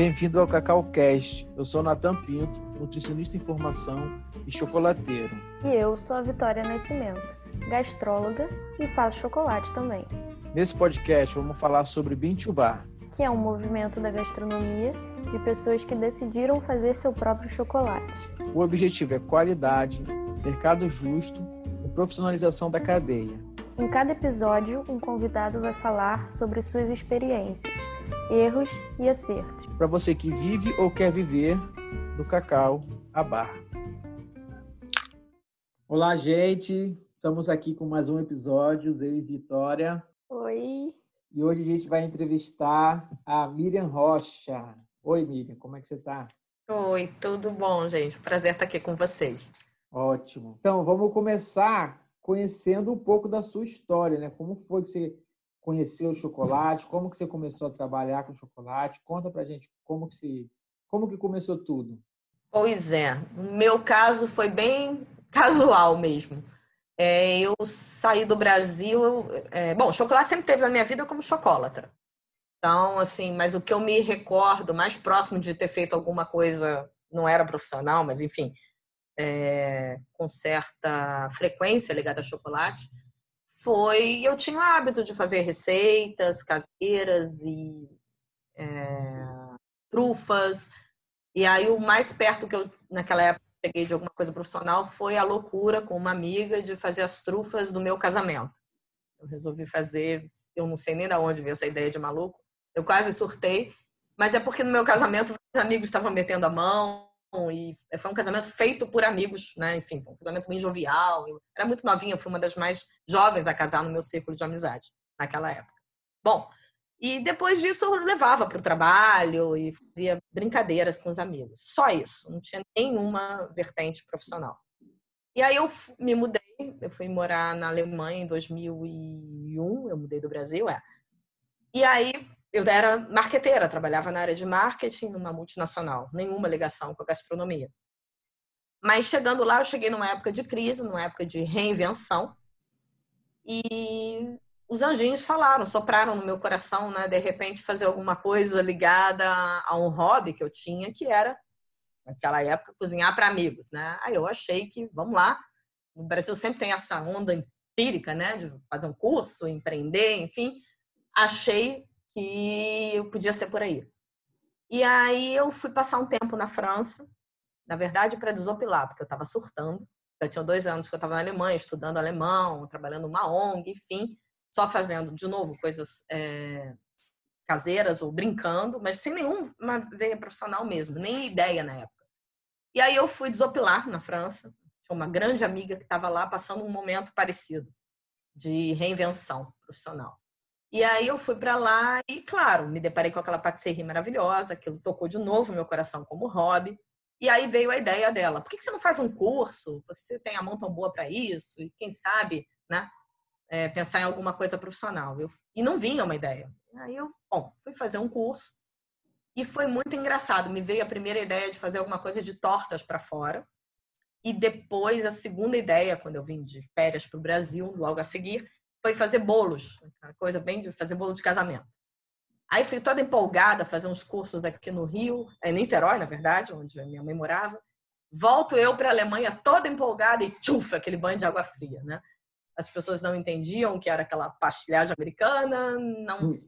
Bem-vindo ao Cacau Cast. Eu sou Natan Pinto, nutricionista em formação e chocolateiro. E eu sou a Vitória Nascimento, gastróloga e faço chocolate também. Nesse podcast vamos falar sobre Bintubar, que é um movimento da gastronomia de pessoas que decidiram fazer seu próprio chocolate. O objetivo é qualidade, mercado justo e profissionalização da cadeia. Em cada episódio, um convidado vai falar sobre suas experiências, erros e acertos. Para você que vive ou quer viver do cacau à barra. Olá, gente. Estamos aqui com mais um episódio, eu e Vitória. Oi. E hoje a gente vai entrevistar a Miriam Rocha. Oi, Miriam, como é que você está? Oi, tudo bom, gente? Prazer estar aqui com vocês. Ótimo. Então, vamos começar conhecendo um pouco da sua história, né? Como foi que você conheceu o chocolate? Como que você começou a trabalhar com chocolate? Conta pra gente como que se, como que começou tudo. Pois é, no meu caso foi bem casual mesmo. É, eu saí do Brasil, é, bom, chocolate sempre teve na minha vida como chocolatra. Então, assim, mas o que eu me recordo mais próximo de ter feito alguma coisa, não era profissional, mas enfim, é, com certa frequência ligada a chocolate, foi eu tinha o hábito de fazer receitas caseiras e é, trufas. E aí o mais perto que eu naquela época cheguei de alguma coisa profissional foi a loucura com uma amiga de fazer as trufas do meu casamento. Eu resolvi fazer, eu não sei nem de onde veio essa ideia de maluco. Eu quase surtei, mas é porque no meu casamento os amigos estavam metendo a mão, e foi um casamento feito por amigos, né? Enfim, um casamento bem jovial. Eu era muito novinha, fui uma das mais jovens a casar no meu círculo de amizade naquela época. Bom, e depois disso eu levava para o trabalho e fazia brincadeiras com os amigos. Só isso, não tinha nenhuma vertente profissional. E aí eu me mudei, eu fui morar na Alemanha em 2001, eu mudei do Brasil, é. E aí eu era marqueteira, trabalhava na área de marketing numa multinacional, nenhuma ligação com a gastronomia. Mas chegando lá, eu cheguei numa época de crise, numa época de reinvenção, e os anjinhos falaram, sopraram no meu coração, né, de repente fazer alguma coisa ligada a um hobby que eu tinha, que era naquela época cozinhar para amigos, né? Aí eu achei que, vamos lá, no Brasil sempre tem essa onda empírica, né, de fazer um curso, empreender, enfim. Achei que podia ser por aí. E aí eu fui passar um tempo na França, na verdade para desopilar, porque eu estava surtando. Eu tinha dois anos que eu estava na Alemanha, estudando alemão, trabalhando numa ONG, enfim, só fazendo, de novo, coisas é, caseiras ou brincando, mas sem nenhuma veia profissional mesmo, nem ideia na época. E aí eu fui desopilar na França. Tinha uma grande amiga que estava lá passando um momento parecido de reinvenção profissional. E aí eu fui para lá e, claro, me deparei com aquela patisserie maravilhosa, aquilo tocou de novo meu coração como hobby. E aí veio a ideia dela: por que você não faz um curso? Você tem a mão tão boa para isso? E quem sabe, né? É, pensar em alguma coisa profissional. Eu, e não vinha uma ideia. Aí eu, bom, fui fazer um curso e foi muito engraçado. Me veio a primeira ideia de fazer alguma coisa de tortas para fora. E depois a segunda ideia, quando eu vim de férias para o Brasil, logo a seguir, foi fazer bolos, coisa bem de fazer bolo de casamento. Aí fui toda empolgada fazer uns cursos aqui no Rio, em Niterói, na verdade, onde minha mãe morava. Volto eu para a Alemanha toda empolgada e tchuf, aquele banho de água fria, né? As pessoas não entendiam que era aquela pastilhagem americana, não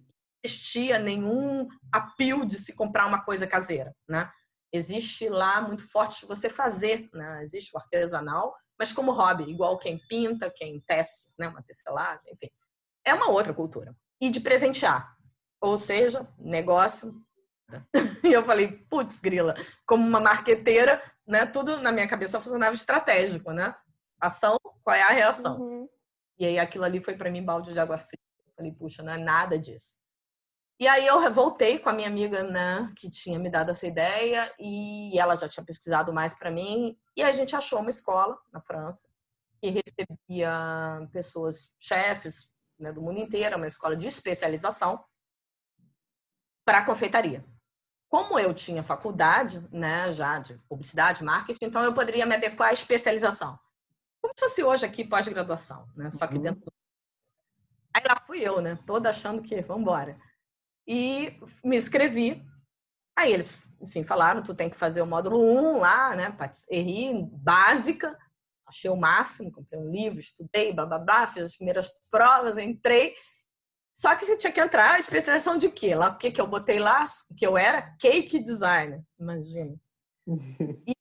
existia nenhum apio de se comprar uma coisa caseira, né? Existe lá muito forte você fazer, né? Existe o artesanal, mas como hobby, igual quem pinta, quem tece, né, uma tecelagem, enfim. É uma outra cultura. E de presentear. Ou seja, negócio. E eu falei, putz, grila, como uma marqueteira, né, tudo na minha cabeça funcionava estratégico, né? Ação, qual é a reação? Uhum. E aí aquilo ali foi para mim balde de água fria. Eu falei, puxa, não é nada disso. E aí eu voltei com a minha amiga, né, que tinha me dado essa ideia e ela já tinha pesquisado mais para mim e a gente achou uma escola na França que recebia pessoas chefes né, do mundo inteiro, uma escola de especialização para confeitaria. Como eu tinha faculdade, né, já de publicidade, marketing, então eu poderia me adequar à especialização. Como se fosse hoje aqui pós-graduação, né? Só que uhum. dentro do... Aí lá fui eu, né? Toda achando que vamos embora e me inscrevi Aí eles, enfim, falaram, tu tem que fazer o módulo 1 lá, né, patisserie básica. Achei o máximo, comprei um livro, estudei, blá, blá, blá, fiz as primeiras provas, entrei. Só que você tinha que entrar, especialização de quê? Lá, o que que eu botei lá? Que eu era cake designer, imagina. e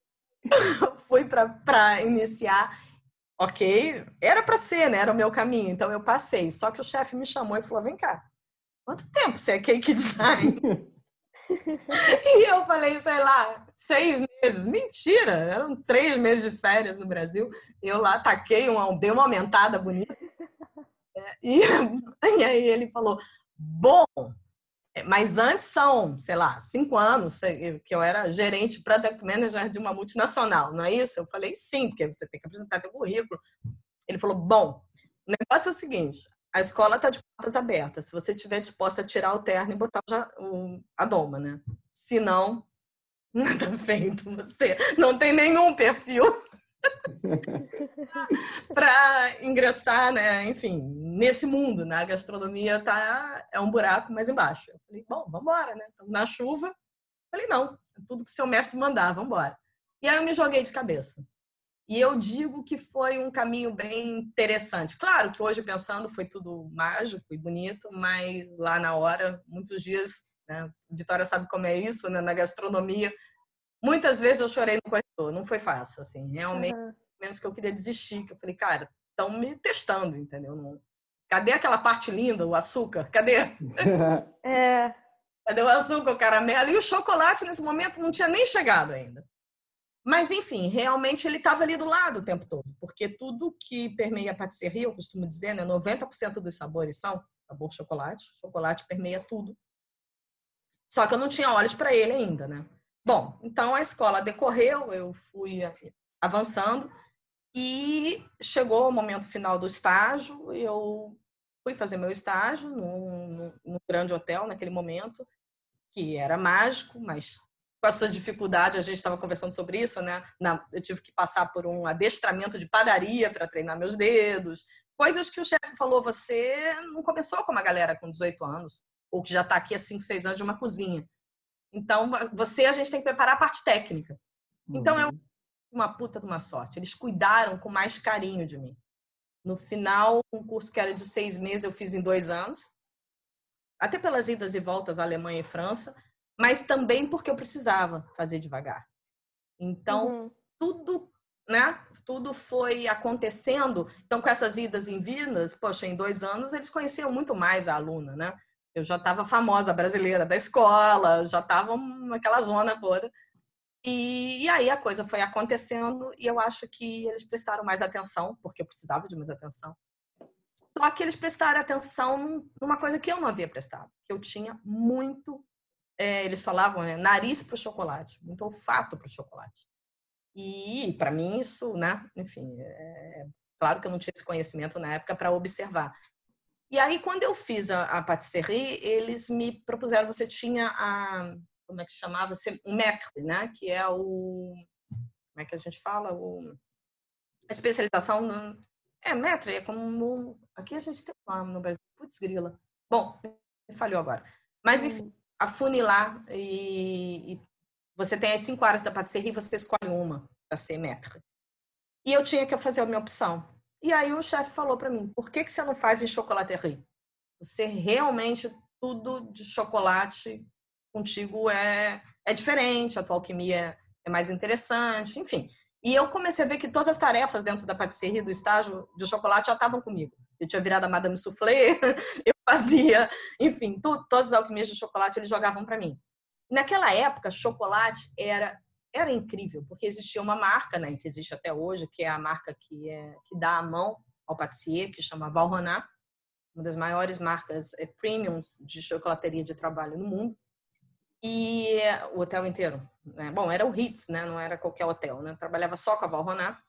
fui para iniciar ok, era para ser, né? Era o meu caminho, então eu passei. Só que o chefe me chamou e falou: vem cá, quanto tempo você é cake design? e eu falei, sei lá, seis meses. Mentira, eram três meses de férias no Brasil. Eu lá taquei, uma, dei uma aumentada bonita. É, e, e aí ele falou: bom, é, mas antes são, sei lá, cinco anos que eu era gerente product manager de uma multinacional, não é isso? Eu falei sim, porque você tem que apresentar teu currículo. Ele falou: bom, o negócio é o seguinte: a escola está de portas abertas. Se você estiver disposta a tirar o terno e botar a doma, né? Se não, nada feito. Você não tem nenhum perfil para ingressar, né? Enfim, nesse mundo, na né? gastronomia tá é um buraco mais embaixo. Eu falei, bom, vamos embora, né? Estamos na chuva. falei, não, é tudo que seu mestre mandar, vamos embora. E aí eu me joguei de cabeça. E eu digo que foi um caminho bem interessante. Claro que hoje pensando foi tudo mágico e bonito, mas lá na hora, muitos dias, né? Vitória sabe como é isso, né? Na gastronomia, muitas vezes eu chorei no corredor. Não foi fácil, assim. Realmente, uhum. menos que eu queria desistir, que eu falei, cara, estão me testando, entendeu? Não, Cadê aquela parte linda, o açúcar? Cadê? É. Cadê o açúcar, o caramelo? E o chocolate, nesse momento, não tinha nem chegado ainda. Mas, enfim, realmente ele estava ali do lado o tempo todo, porque tudo que permeia a patisserie, eu costumo dizer, né, 90% dos sabores são sabor chocolate, chocolate permeia tudo. Só que eu não tinha olhos para ele ainda, né? Bom, então a escola decorreu, eu fui avançando e chegou o momento final do estágio, eu fui fazer meu estágio num, num, grande hotel naquele momento, que era mágico, mas com a sua dificuldade, a gente estava conversando sobre isso, né? Na, eu tive que passar por um adestramento de padaria para treinar meus dedos, coisas que o chefe falou, você não começou com uma galera com 18 anos, ou que já está aqui há 5, 6 anos de uma cozinha. Então, você, a gente tem que preparar a parte técnica. Então, é uhum. uma puta de uma sorte. Eles cuidaram com mais carinho de mim. No final, um curso que era de seis meses, eu fiz em dois anos. Até pelas idas e voltas à Alemanha e França, mas também porque eu precisava fazer devagar. Então, uhum. tudo, né? Tudo foi acontecendo. Então, com essas idas e vindas, poxa, em dois anos eles conheciam muito mais a aluna, né? Eu já estava famosa brasileira da escola, já estava naquela zona toda. E, e, aí a coisa foi acontecendo e eu acho que eles prestaram mais atenção, porque eu precisava de mais atenção. Só que eles prestaram atenção numa coisa que eu não havia prestado, que eu tinha muito, é, eles falavam, né, nariz para o chocolate, muito olfato para o chocolate. E para mim isso, né, enfim, é, claro que eu não tinha esse conhecimento na época para observar. E aí quando eu fiz a, a patisserie, eles me propuseram, você tinha a como é que chamava? O METRE, né? Que é o. Como é que a gente fala? O, a especialização. No, é, METRE, é como. Aqui a gente tem um nome no Brasil. Putz, grila. Bom, falhou agora. Mas, enfim, hum. Afunilar e, e você tem as cinco áreas da patisserie e você escolhe uma para ser METRE. E eu tinha que fazer a minha opção. E aí o chefe falou para mim, por que, que você não faz em chocolaterie? Você realmente, tudo de chocolate contigo é, é diferente, a tua alquimia é mais interessante, enfim. E eu comecei a ver que todas as tarefas dentro da patisserie, do estágio de chocolate, já estavam comigo. Eu tinha virado a Madame Soufflé, eu fazia, enfim, tudo, todas as alquimias de chocolate eles jogavam para mim. Naquela época, chocolate era era incrível, porque existia uma marca, né, que existe até hoje, que é a marca que, é, que dá a mão ao patissier, que chama Valrhona, uma das maiores marcas é, premiums de chocolateria de trabalho no mundo e o hotel inteiro. Né? Bom, era o Ritz, né? Não era qualquer hotel, né? Trabalhava só com a Valrhona.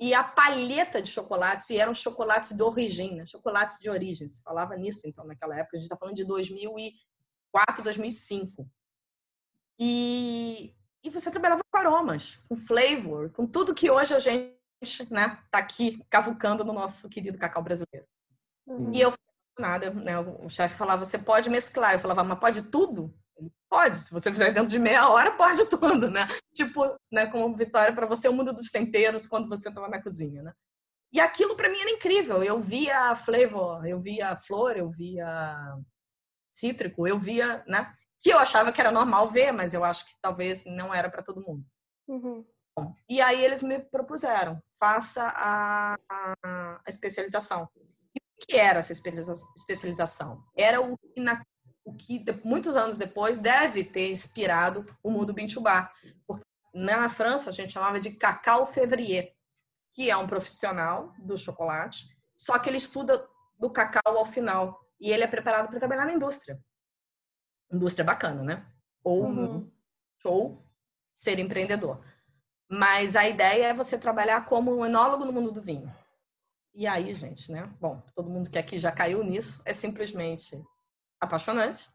E a palheta de chocolates, e eram chocolates de origem, né? chocolates de origem. Se falava nisso, então, naquela época. A gente está falando de 2004, 2005. E, e você trabalhava com aromas, com flavor, com tudo que hoje a gente né, tá aqui cavucando no nosso querido cacau brasileiro. Uhum. E eu nada, né? O chefe falava, você pode mesclar. Eu falava, mas pode tudo? Pode, se você fizer dentro de meia hora, pode tudo, né? Tipo, né, como Vitória, para você, o mundo dos temperos quando você estava na cozinha, né? E aquilo para mim era incrível. Eu via flavor, eu via flor, eu via cítrico, eu via, né? Que eu achava que era normal ver, mas eu acho que talvez não era para todo mundo. Uhum. E aí eles me propuseram, faça a, a, a especialização. E o que era essa especialização? Era o que, na, o que muitos anos depois deve ter inspirado o mundo Bintubá. Porque na França a gente chamava de cacau février, que é um profissional do chocolate, só que ele estuda do cacau ao final e ele é preparado para trabalhar na indústria. Indústria bacana, né? Ou uhum. ou ser empreendedor. Mas a ideia é você trabalhar como um enólogo no mundo do vinho. E aí, gente, né? Bom, todo mundo que aqui já caiu nisso, é simplesmente apaixonante.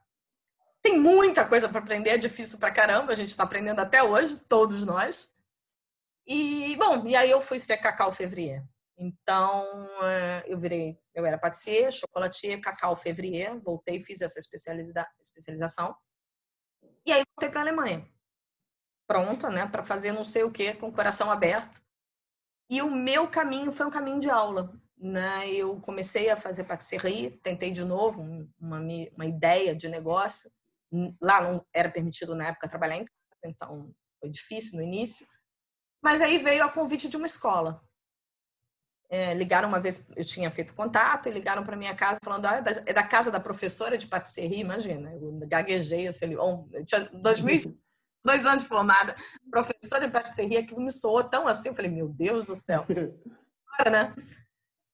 Tem muita coisa para aprender, é difícil pra caramba, a gente está aprendendo até hoje, todos nós. E, bom, e aí eu fui ser cacau février. Então, eh, eu virei, eu era patissier, chocolatier, cacau février, voltei, fiz essa especialização. E aí voltei para a Alemanha. Pronta, né, para fazer não sei o que, com o coração aberto. E o meu caminho foi um caminho de aula. Né? Eu comecei a fazer patisserie, tentei de novo uma, uma ideia de negócio. Lá não era permitido na época trabalhar em casa, então foi difícil no início. Mas aí veio a convite de uma escola. É, ligaram uma vez, eu tinha feito contato, e ligaram para minha casa falando, ah, é da casa da professora de patisserie, imagina. Eu gaguejei, eu falei, oh, eu tinha 2000, dois anos de formada, professora de patisserie, aquilo me soou tão assim, eu falei, meu Deus do céu. né?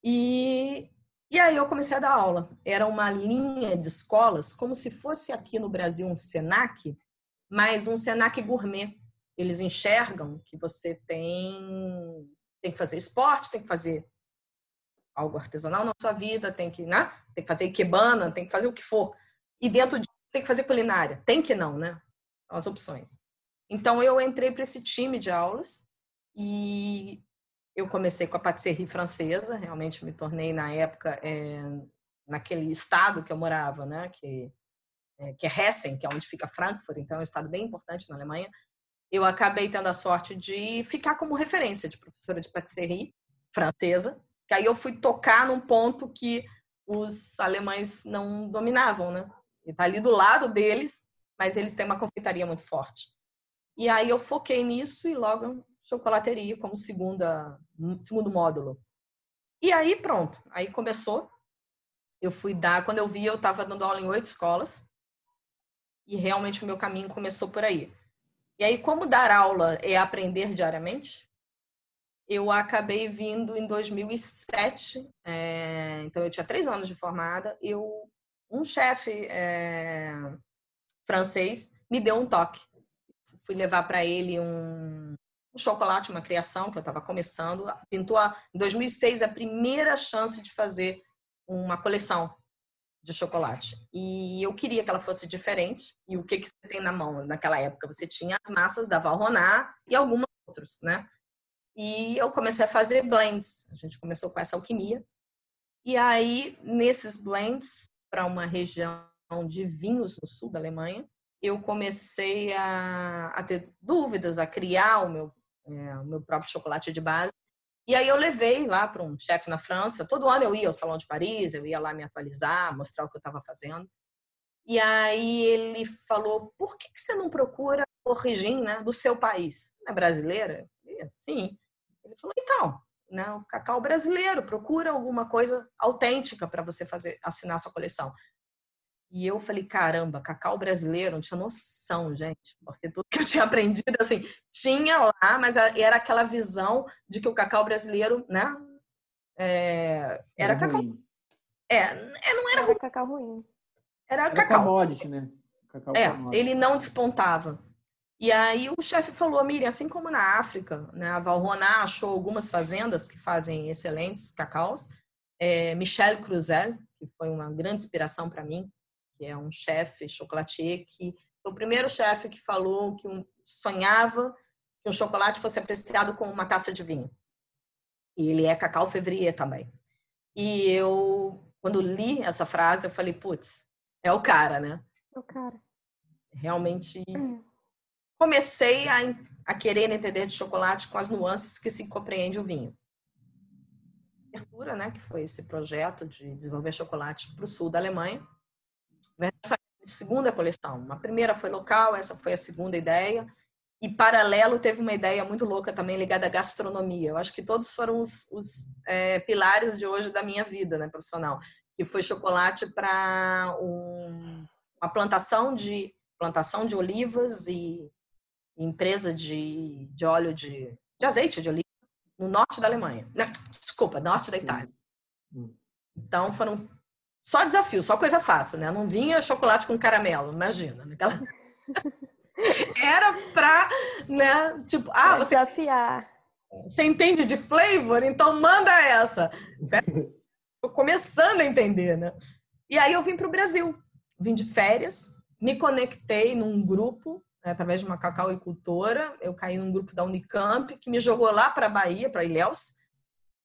E, e aí eu comecei a dar aula. Era uma linha de escolas, como se fosse aqui no Brasil um SENAC, mas um SENAC gourmet eles enxergam que você tem tem que fazer esporte, tem que fazer algo artesanal na sua vida, tem que, né? Tem que fazer ikebana, tem que fazer o que for. E dentro disso tem que fazer culinária. Tem que não, né? As opções. Então eu entrei para esse time de aulas e eu comecei com a patisserie francesa, realmente me tornei na época é, naquele estado que eu morava, né, que é, que é Hessen, que é onde fica Frankfurt, então é um estado bem importante na Alemanha eu acabei tendo a sorte de ficar como referência de professora de patisserie francesa, que aí eu fui tocar num ponto que os alemães não dominavam, né? E tá ali do lado deles, mas eles têm uma confeitaria muito forte. E aí eu foquei nisso e logo chocolateria como segunda, segundo módulo. E aí pronto, aí começou. Eu fui dar, quando eu vi, eu estava dando aula em oito escolas. E realmente o meu caminho começou por aí. E aí, como dar aula é aprender diariamente, eu acabei vindo em 2007, é, então eu tinha três anos de formada, eu, um chefe é, francês me deu um toque. Fui levar para ele um, um, chocolate, uma criação que eu estava começando. Pintou a, em 2006 a primeira chance de fazer uma coleção de chocolate. E eu queria que ela fosse diferente. E o que, que você tem na mão naquela época? Você tinha as massas da Valrhona e algumas outros, né? E eu comecei a fazer blends. A gente começou com essa alquimia. E aí, nesses blends, para uma região de vinhos no sul da Alemanha, eu comecei a, a ter dúvidas, a criar o meu, é, o meu próprio chocolate de base. E aí eu levei lá para um chefe na França. Todo ano eu ia ao Salão de Paris, eu ia lá me atualizar, mostrar o que eu estava fazendo. E aí ele falou: por que, que você não procura origem né, do seu país? Não é brasileira? Sim. Ele falou: então, né, o cacau brasileiro, procura alguma coisa autêntica para você fazer assinar sua coleção. E eu falei, caramba, cacau brasileiro, não tinha noção, gente, porque tudo que eu tinha aprendido, assim, tinha lá, mas era aquela visão de que o cacau brasileiro, né, é, era, cacau. Ruim. É, é, não era, era cacau ruim. Era, era cacau. commodity, né? Cacau é, commodity. ele não despontava. E aí o chefe falou, Miriam, assim como na África, né, a Valrhona achou algumas fazendas que fazem excelentes cacaus, é, Michel Cruzel, que foi uma grande inspiração para mim, que é um chefe chocolatier que foi o primeiro chefe que falou que um, sonhava que um chocolate fosse apreciado com uma taça de vinho. E ele é cacau février também. E eu, quando li essa frase, eu falei, putz, é o cara, né? É o cara. realmente comecei a, a querer entender de chocolate com as nuances que se compreende o vinho. Abertura, né, que foi esse projeto de desenvolver chocolate para o sul da Alemanha. Segunda coleção. A primeira foi local, essa foi a segunda ideia. E paralelo teve uma ideia muito louca também ligada à gastronomia. Eu acho que todos foram os, os é, pilares de hoje da minha vida, né, profissional. Que foi chocolate para um, uma plantação de plantação de olivas e empresa de, de óleo de, de azeite de oliva no norte da Alemanha. Não, desculpa, norte da Itália. Hum. Então foram só desafios, só coisa fácil, né? Não vinha chocolate com caramelo, imagina. Naquela... Era pra, né? Tipo, ah, você. Desafiar. Você entende de flavor? Então manda essa. Tô começando a entender, né? E aí eu vim para o Brasil. Vim de férias, me conectei num grupo, né, através de uma cacauicultora. Eu caí num grupo da Unicamp, que me jogou lá para a Bahia, para Ilhéus,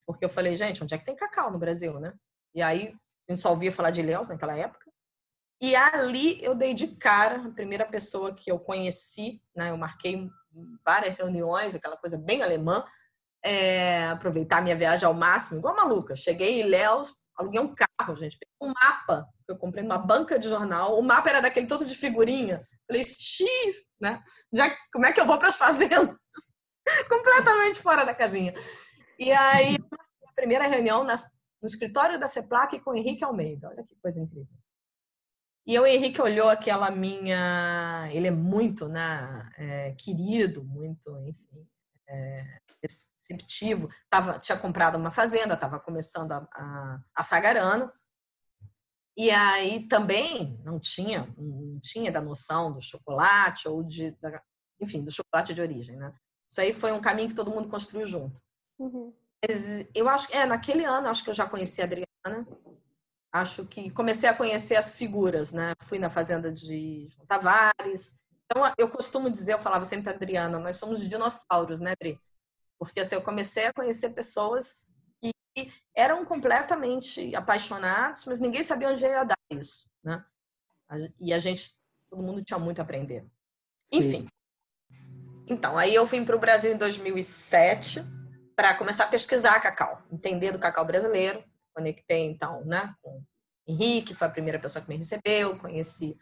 porque eu falei, gente, onde é que tem cacau no Brasil, né? E aí a gente só ouvia falar de Ilhéus naquela época. E ali eu dei de cara, a primeira pessoa que eu conheci, né? Eu marquei várias reuniões, aquela coisa bem alemã, é, aproveitar minha viagem ao máximo, igual maluca. Cheguei em Léus, aluguei um carro, gente, um mapa que eu comprei numa banca de jornal. O mapa era daquele todo de figurinha. Falei, xiii, né? Já, como é que eu vou para as fazendas? Completamente fora da casinha. E aí, a primeira reunião na, no escritório da CEPLAC com o Henrique Almeida. Olha que coisa incrível. E o Henrique olhou aquela minha. Ele é muito né, é, querido, muito, enfim, é, receptivo. Tava, tinha comprado uma fazenda, estava começando a, a, a Sagarano. E aí também não tinha, não tinha da noção do chocolate ou de, da, enfim, do chocolate de origem, né? Isso aí foi um caminho que todo mundo construiu junto. Uhum. Eu acho que, é, naquele ano, acho que eu já conheci a Adriana, acho que comecei a conhecer as figuras, né? Fui na fazenda de Tavares. Então, eu costumo dizer, eu falava sempre para Adriana, nós somos dinossauros, né, Adri? Porque assim, eu comecei a conhecer pessoas que eram completamente apaixonados, mas ninguém sabia onde ia dar isso, né? E a gente, todo mundo tinha muito a aprender. Sim. Enfim. Então, aí eu vim para o Brasil em 2007 para começar a pesquisar cacau, entender do cacau brasileiro conectei então, né, com Henrique, foi a primeira pessoa que me recebeu, conheci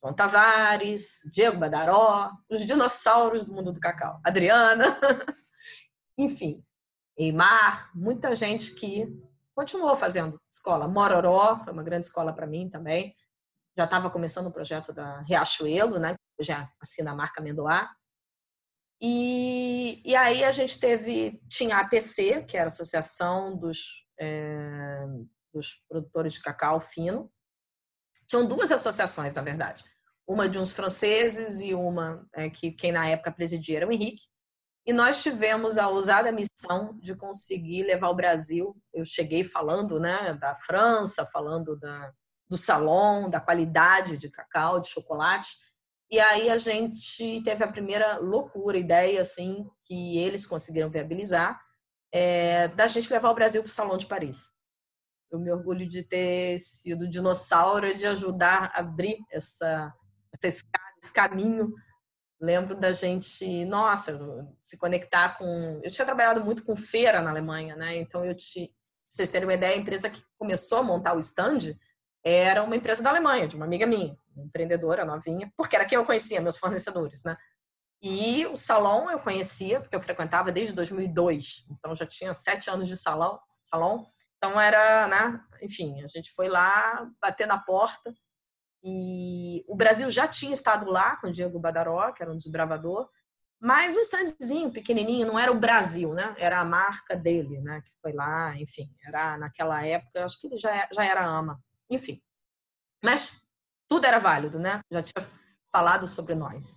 João Tavares, Diego Badaró, os dinossauros do mundo do cacau, Adriana, enfim, Eimar, muita gente que continuou fazendo escola. Mororó foi uma grande escola para mim também. Já estava começando o projeto da Riachuelo, né? Já assina a marca Mendoá. E, e aí a gente teve, tinha a APC, que era a Associação dos é, dos produtores de cacau fino. Tinham duas associações, na verdade. Uma de uns franceses e uma é, que quem na época presidia era o Henrique. E nós tivemos a ousada missão de conseguir levar o Brasil. Eu cheguei falando né, da França, falando da, do salão, da qualidade de cacau, de chocolate. E aí a gente teve a primeira loucura, ideia assim, que eles conseguiram viabilizar, é, da gente levar o Brasil para o Salão de Paris. Eu me orgulho de ter sido dinossauro de ajudar a abrir essa, essa esse caminho. Lembro da gente, nossa, se conectar com. Eu tinha trabalhado muito com feira na Alemanha, né? Então eu te. Pra vocês terem uma ideia, a empresa que começou a montar o stand era uma empresa da Alemanha, de uma amiga minha, empreendedora novinha, porque era quem eu conhecia, meus fornecedores, né? E o salão eu conhecia, porque eu frequentava desde 2002. Então já tinha sete anos de salão. salão. Então era, né? Enfim, a gente foi lá bater na porta. E o Brasil já tinha estado lá com o Diego Badaró, que era um desbravador, mas um standzinho pequenininho, não era o Brasil, né? Era a marca dele, né? Que foi lá, enfim, era naquela época, acho que ele já, já era ama, enfim. Mas tudo era válido, né? Já tinha falado sobre nós.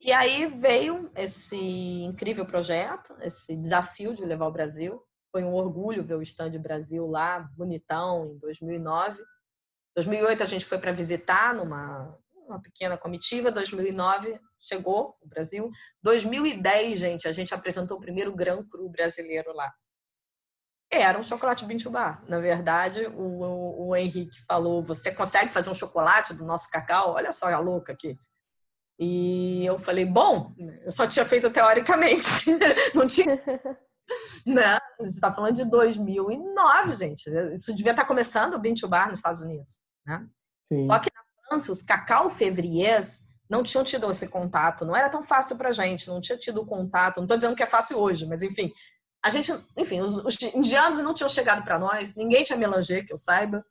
E aí veio esse incrível projeto, esse desafio de levar o Brasil. Foi um orgulho ver o Stand Brasil lá, bonitão, em 2009. 2008 a gente foi para visitar numa uma pequena comitiva. 2009 chegou o Brasil. 2010, gente, a gente apresentou o primeiro Gran Cru brasileiro lá. Era um chocolate bintubá. Na verdade, o, o, o Henrique falou: você consegue fazer um chocolate do nosso cacau? Olha só a louca aqui. E eu falei, bom, eu só tinha feito teoricamente, não tinha. né? A gente está falando de 2009, gente. Isso devia estar tá começando o Bean Bar nos Estados Unidos, né? Sim. Só que na França, os cacau fevriers não tinham tido esse contato, não era tão fácil para gente, não tinha tido contato. Não estou dizendo que é fácil hoje, mas enfim, a gente, enfim, os, os indianos não tinham chegado para nós, ninguém tinha melanger, que eu saiba.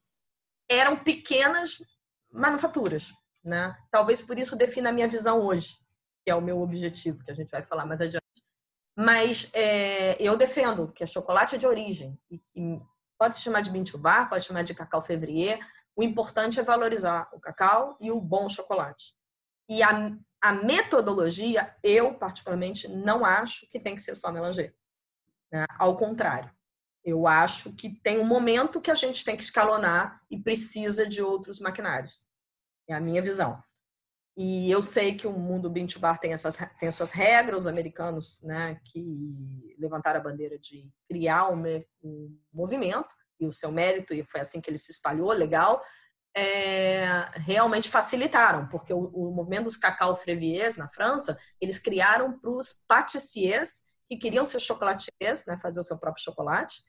Eram pequenas manufaturas, né? Talvez por isso defina a minha visão hoje, que é o meu objetivo, que a gente vai falar mais adiante. Mas é, eu defendo que é chocolate de origem. E, e pode se chamar de bintubar, pode se chamar de cacau fevrier. O importante é valorizar o cacau e o bom chocolate. E a, a metodologia, eu particularmente não acho que tem que ser só melanger. Né? Ao contrário, eu acho que tem um momento que a gente tem que escalonar e precisa de outros maquinários. É a minha visão. E eu sei que o mundo Bean Bar tem essas tem suas regras, os americanos, né, que levantaram a bandeira de criar um, um movimento e o seu mérito e foi assim que ele se espalhou, legal. É, realmente facilitaram, porque o, o movimento dos cacau freviers na França, eles criaram para os patissiers que queriam ser chocolatiers, né, fazer o seu próprio chocolate,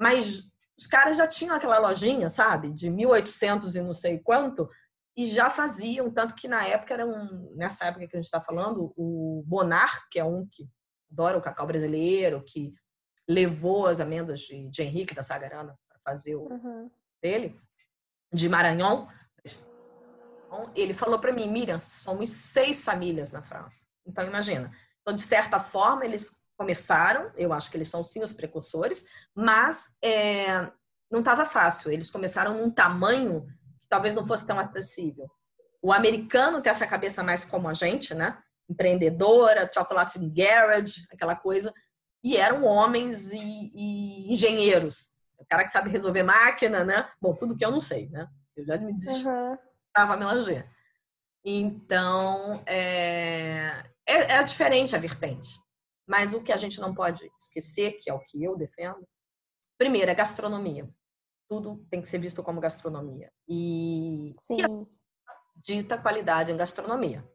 mas os caras já tinham aquela lojinha, sabe, de 1800 e não sei quanto, e já faziam, tanto que na época era um, nessa época que a gente está falando, o Bonar, que é um que adora o cacau brasileiro, que levou as amêndoas de, de Henrique da Sagarana para fazer o uhum. dele, de Maranhão. Então, ele falou para mim, Miriam, somos seis famílias na França. Então, imagina. Então, de certa forma, eles começaram, eu acho que eles são sim os precursores, mas é, não estava fácil. Eles começaram num tamanho que talvez não fosse tão acessível. O americano tem essa cabeça mais como a gente, né? Empreendedora, chocolate garage, aquela coisa. E eram homens e, e engenheiros. O cara que sabe resolver máquina, né? Bom, tudo que eu não sei, né? Eu já me desisti. Uhum. Tava melanger. Então, é, é, é diferente a vertente. Mas o que a gente não pode esquecer, que é o que eu defendo, primeiro é gastronomia. Tudo tem que ser visto como gastronomia. E, Sim. e dita qualidade em gastronomia.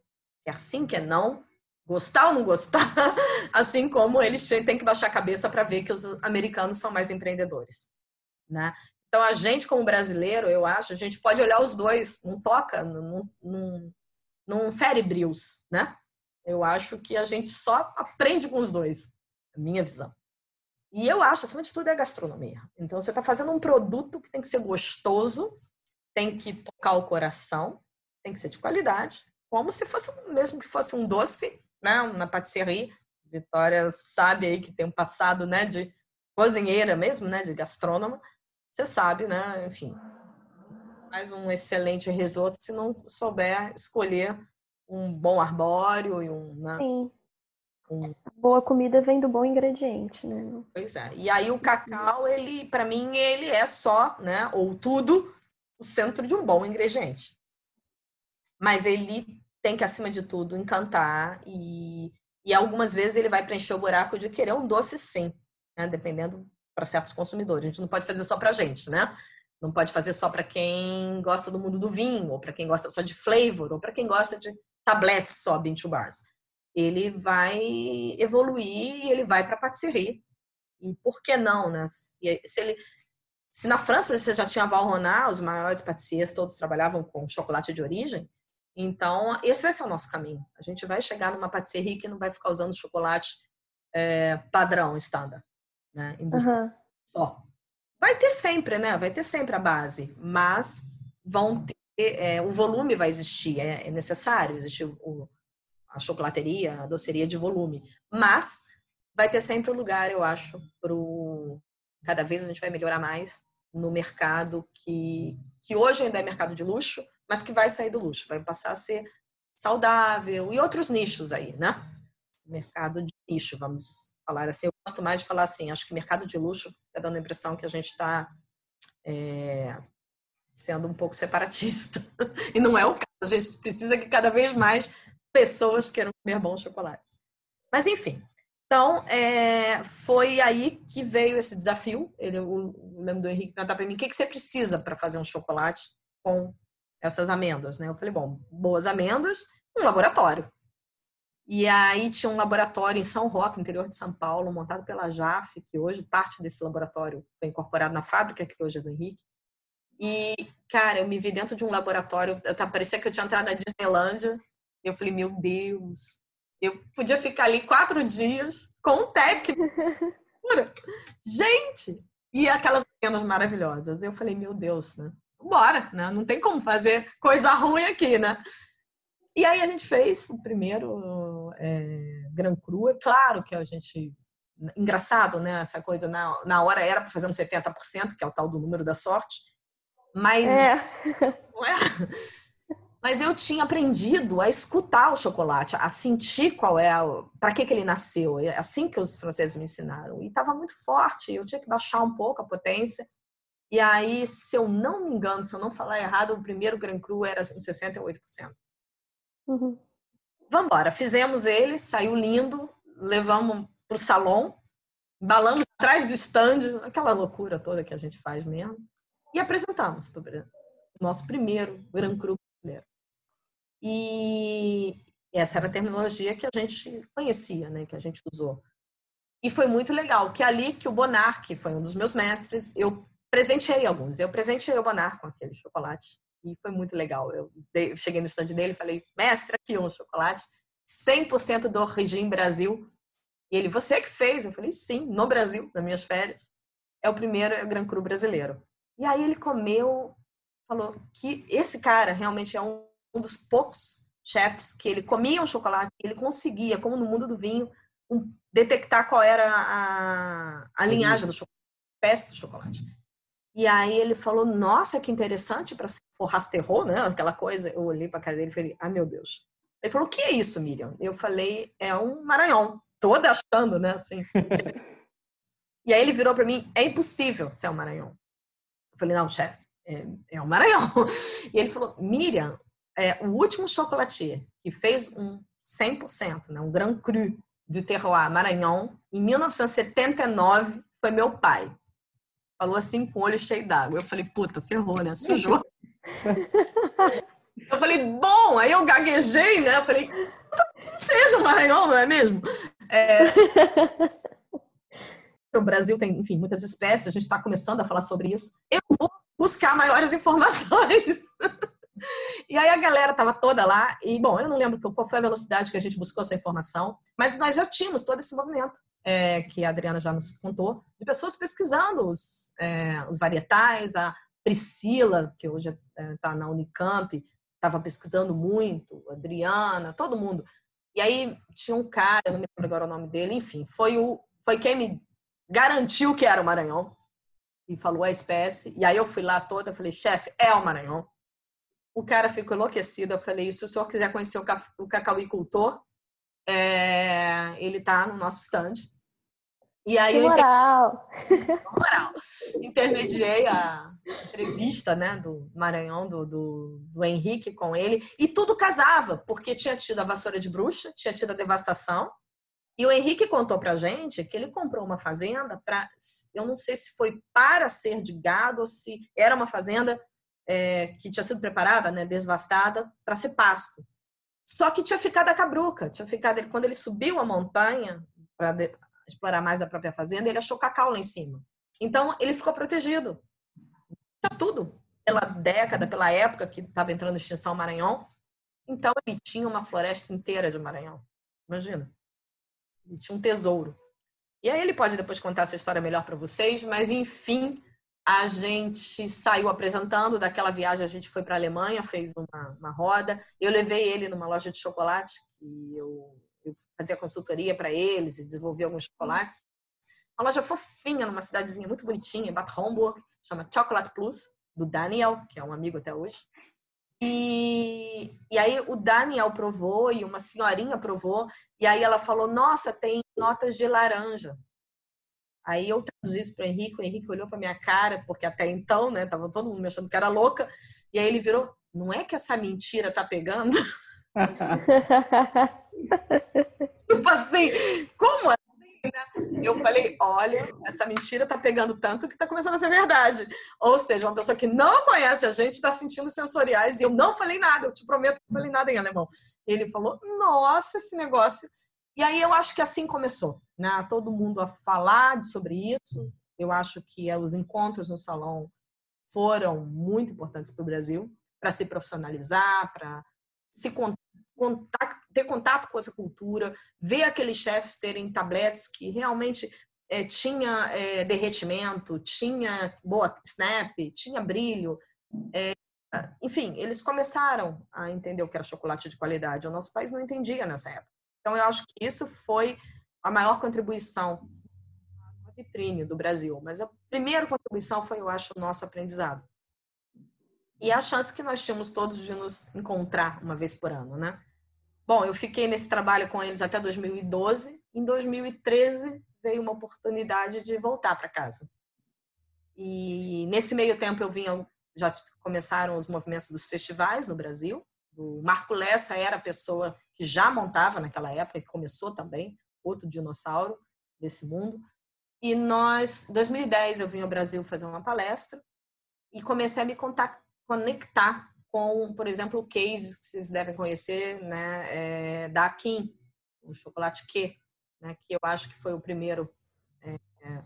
Quer sim, quer não, gostar ou não gostar, assim como eles têm que baixar a cabeça para ver que os americanos são mais empreendedores. Né? Então, a gente, como brasileiro, eu acho, a gente pode olhar os dois, não toca, não, não, não fere brios, né? Eu acho que a gente só aprende com os dois, minha visão. E eu acho, acima de tudo, é gastronomia. Então, você está fazendo um produto que tem que ser gostoso, tem que tocar o coração, tem que ser de qualidade, como se fosse, mesmo que fosse um doce, né, na patisserie. Vitória sabe aí que tem um passado, né, de cozinheira mesmo, né, de gastrônoma. Você sabe, né, enfim, faz um excelente risoto se não souber escolher um bom arbóreo e um. Né? Sim. Um... Boa comida vem do bom ingrediente, né? Pois é. E aí o cacau, ele, para mim, ele é só, né? Ou tudo, o centro de um bom ingrediente. Mas ele tem que, acima de tudo, encantar e, e algumas vezes ele vai preencher o buraco de querer um doce sim, né? Dependendo para certos consumidores. A gente não pode fazer só para gente, né? Não pode fazer só para quem gosta do mundo do vinho, ou para quem gosta só de flavor, ou para quem gosta de tabletes só, bean to bars. Ele vai evoluir e ele vai para a patisserie. E por que não, né? Se, se, ele, se na França você já tinha Valrhona, os maiores patissiers todos trabalhavam com chocolate de origem, então esse vai ser o nosso caminho. A gente vai chegar numa patisserie que não vai ficar usando chocolate é, padrão, estándar, né? Uhum. Só. Vai ter sempre, né? Vai ter sempre a base, mas vão ter é, o volume vai existir, é, é necessário existir o, a chocolateria, a doceria de volume, mas vai ter sempre um lugar, eu acho, para cada vez a gente vai melhorar mais no mercado que, que hoje ainda é mercado de luxo, mas que vai sair do luxo, vai passar a ser saudável e outros nichos aí, né? Mercado de nicho, vamos falar assim. Eu gosto mais de falar assim, acho que mercado de luxo está dando a impressão que a gente está é, sendo um pouco separatista. E não é o caso. A gente precisa que cada vez mais pessoas queiram comer bons chocolates. Mas, enfim. Então, é, foi aí que veio esse desafio. Ele, eu, lembro do Henrique perguntar para mim o que, que você precisa para fazer um chocolate com essas amêndoas. Né? Eu falei, bom, boas amêndoas, um laboratório. E aí tinha um laboratório em São Roque, interior de São Paulo, montado pela JAF, que hoje parte desse laboratório foi incorporado na fábrica, que hoje é do Henrique. E, cara, eu me vi dentro de um laboratório, parecia que eu tinha entrado na Disneylândia. Eu falei, meu Deus, eu podia ficar ali quatro dias com um técnico. Gente! E aquelas cenas maravilhosas. Eu falei, meu Deus, né? Bora, né? Não tem como fazer coisa ruim aqui, né? E aí a gente fez o primeiro é, Gran Cru. É claro que a gente. Engraçado, né? Essa coisa, na, na hora era para fazer uns 70%, que é o tal do número da sorte. Mas. É. É? Mas eu tinha aprendido a escutar o chocolate, a sentir qual é, para que, que ele nasceu. É assim que os franceses me ensinaram. E estava muito forte, eu tinha que baixar um pouco a potência. E aí, se eu não me engano, se eu não falar errado, o primeiro Gran Cru era em 68%. Uhum. Vamos embora, fizemos ele, saiu lindo, levamos para o salão, balamos atrás do stand, aquela loucura toda que a gente faz mesmo, e apresentamos o nosso primeiro Gran Cru brasileiro. E essa era a terminologia que a gente conhecia, né, que a gente usou. E foi muito legal, que ali que o Bonar, que foi um dos meus mestres, eu presenteei alguns. Eu presenteei o Bonar com aquele chocolate e foi muito legal. Eu cheguei no stand dele e falei, mestre, aqui um chocolate 100% do Origem Brasil. E ele, você que fez? Eu falei, sim, no Brasil, nas minhas férias. É o primeiro é o Gran Cru brasileiro. E aí ele comeu, falou que esse cara realmente é um, um dos poucos chefs que ele comia um chocolate, ele conseguia, como no mundo do vinho, um, detectar qual era a, a linhagem do chocolate, a do chocolate. E aí ele falou, nossa, que interessante para ser forrasterro, né? Aquela coisa. Eu olhei para a cara dele e falei, ah, meu Deus. Ele falou, o que é isso, Miriam? Eu falei, é um Maranhão. Toda achando, né? Assim. e aí ele virou para mim, é impossível ser um Maranhão. Eu falei, não, chefe, é, é um Maranhão. E ele falou, Miriam, é, o último chocolatier que fez um 100%, né, um Grand Cru do terroir Maranhão, em 1979, foi meu pai. Falou assim com o olho cheio d'água. Eu falei, puta, ferrou, né? Sujou. eu falei, bom, aí eu gaguejei, né? Eu falei, seja o Maranhão, não é mesmo? É... O Brasil tem, enfim, muitas espécies, a gente está começando a falar sobre isso. Eu vou buscar maiores informações. E aí a galera estava toda lá, e bom, eu não lembro qual foi a velocidade que a gente buscou essa informação, mas nós já tínhamos todo esse movimento é, que a Adriana já nos contou, de pessoas pesquisando os, é, os varietais, a Priscila, que hoje está é, na Unicamp, estava pesquisando muito, a Adriana, todo mundo. E aí tinha um cara, eu não me lembro agora o nome dele, enfim, foi, o, foi quem me garantiu que era o Maranhão e falou a espécie. E aí eu fui lá toda, falei, chefe, é o Maranhão. O cara ficou enlouquecido. Eu falei, se o senhor quiser conhecer o cacauicultor, é, ele tá no nosso stand. E aí que moral. Inter... moral. Intermediei a entrevista né, do Maranhão, do, do, do, Henrique com ele, e tudo casava, porque tinha tido a vassoura de bruxa, tinha tido a devastação, e o Henrique contou pra gente que ele comprou uma fazenda para, eu não sei se foi para ser de gado ou se era uma fazenda é, que tinha sido preparada, né, devastada, para ser pasto. Só que tinha ficado a cabruca, tinha ficado quando ele subiu a montanha para explorar mais da própria fazenda, ele achou cacau lá em cima. Então ele ficou protegido. Tinha tudo pela década, pela época que estava entrando extinção Maranhão. Então ele tinha uma floresta inteira de Maranhão. Imagina. Tinha um tesouro. E aí ele pode depois contar essa história melhor para vocês, mas enfim, a gente saiu apresentando. Daquela viagem, a gente foi para a Alemanha, fez uma, uma, roda. Eu levei ele numa loja de chocolate, que eu, eu fazia consultoria para eles e desenvolvi alguns chocolates. Uma loja fofinha, numa cidadezinha muito bonitinha, Bad Homburg, chama Chocolate Plus, do Daniel, que é um amigo até hoje. E, e aí o Daniel provou e uma senhorinha provou, e aí ela falou: Nossa, tem notas de laranja. Aí eu traduzi isso para o Henrique, o Henrique olhou para minha cara, porque até então, né, tava todo mundo me achando que era louca, e aí ele virou, não é que essa mentira tá pegando? tipo assim, como? Né? Eu falei, olha, essa mentira tá pegando tanto que tá começando a ser verdade. Ou seja, uma pessoa que não conhece a gente está sentindo sensoriais e eu não falei nada, eu te prometo que não falei nada em alemão. Ele falou, nossa, esse negócio. E aí eu acho que assim começou, né? Todo mundo a falar sobre isso. Eu acho que os encontros no salão foram muito importantes para o Brasil, para se profissionalizar, para se contato, ter contato com outra cultura, ver aqueles chefes terem tabletes que realmente é, tinha é, derretimento, tinha boa snap, tinha brilho. É, enfim, eles começaram a entender o que era chocolate de qualidade. O nosso país não entendia nessa época. Então, eu acho que isso foi a maior contribuição à vitrine do Brasil. Mas a primeira contribuição foi, eu acho, o nosso aprendizado. E a chance que nós tínhamos todos de nos encontrar uma vez por ano, né? Bom, eu fiquei nesse trabalho com eles até 2012. Em 2013 veio uma oportunidade de voltar para casa. E nesse meio tempo eu vinha, já começaram os movimentos dos festivais no Brasil. O Marco Lessa era a pessoa que já montava naquela época, que começou também, outro dinossauro desse mundo. E nós, 2010, eu vim ao Brasil fazer uma palestra e comecei a me conectar com, por exemplo, o case que vocês devem conhecer, né, é, da Kim, o chocolate Q, né, que eu acho que foi o primeiro é, é,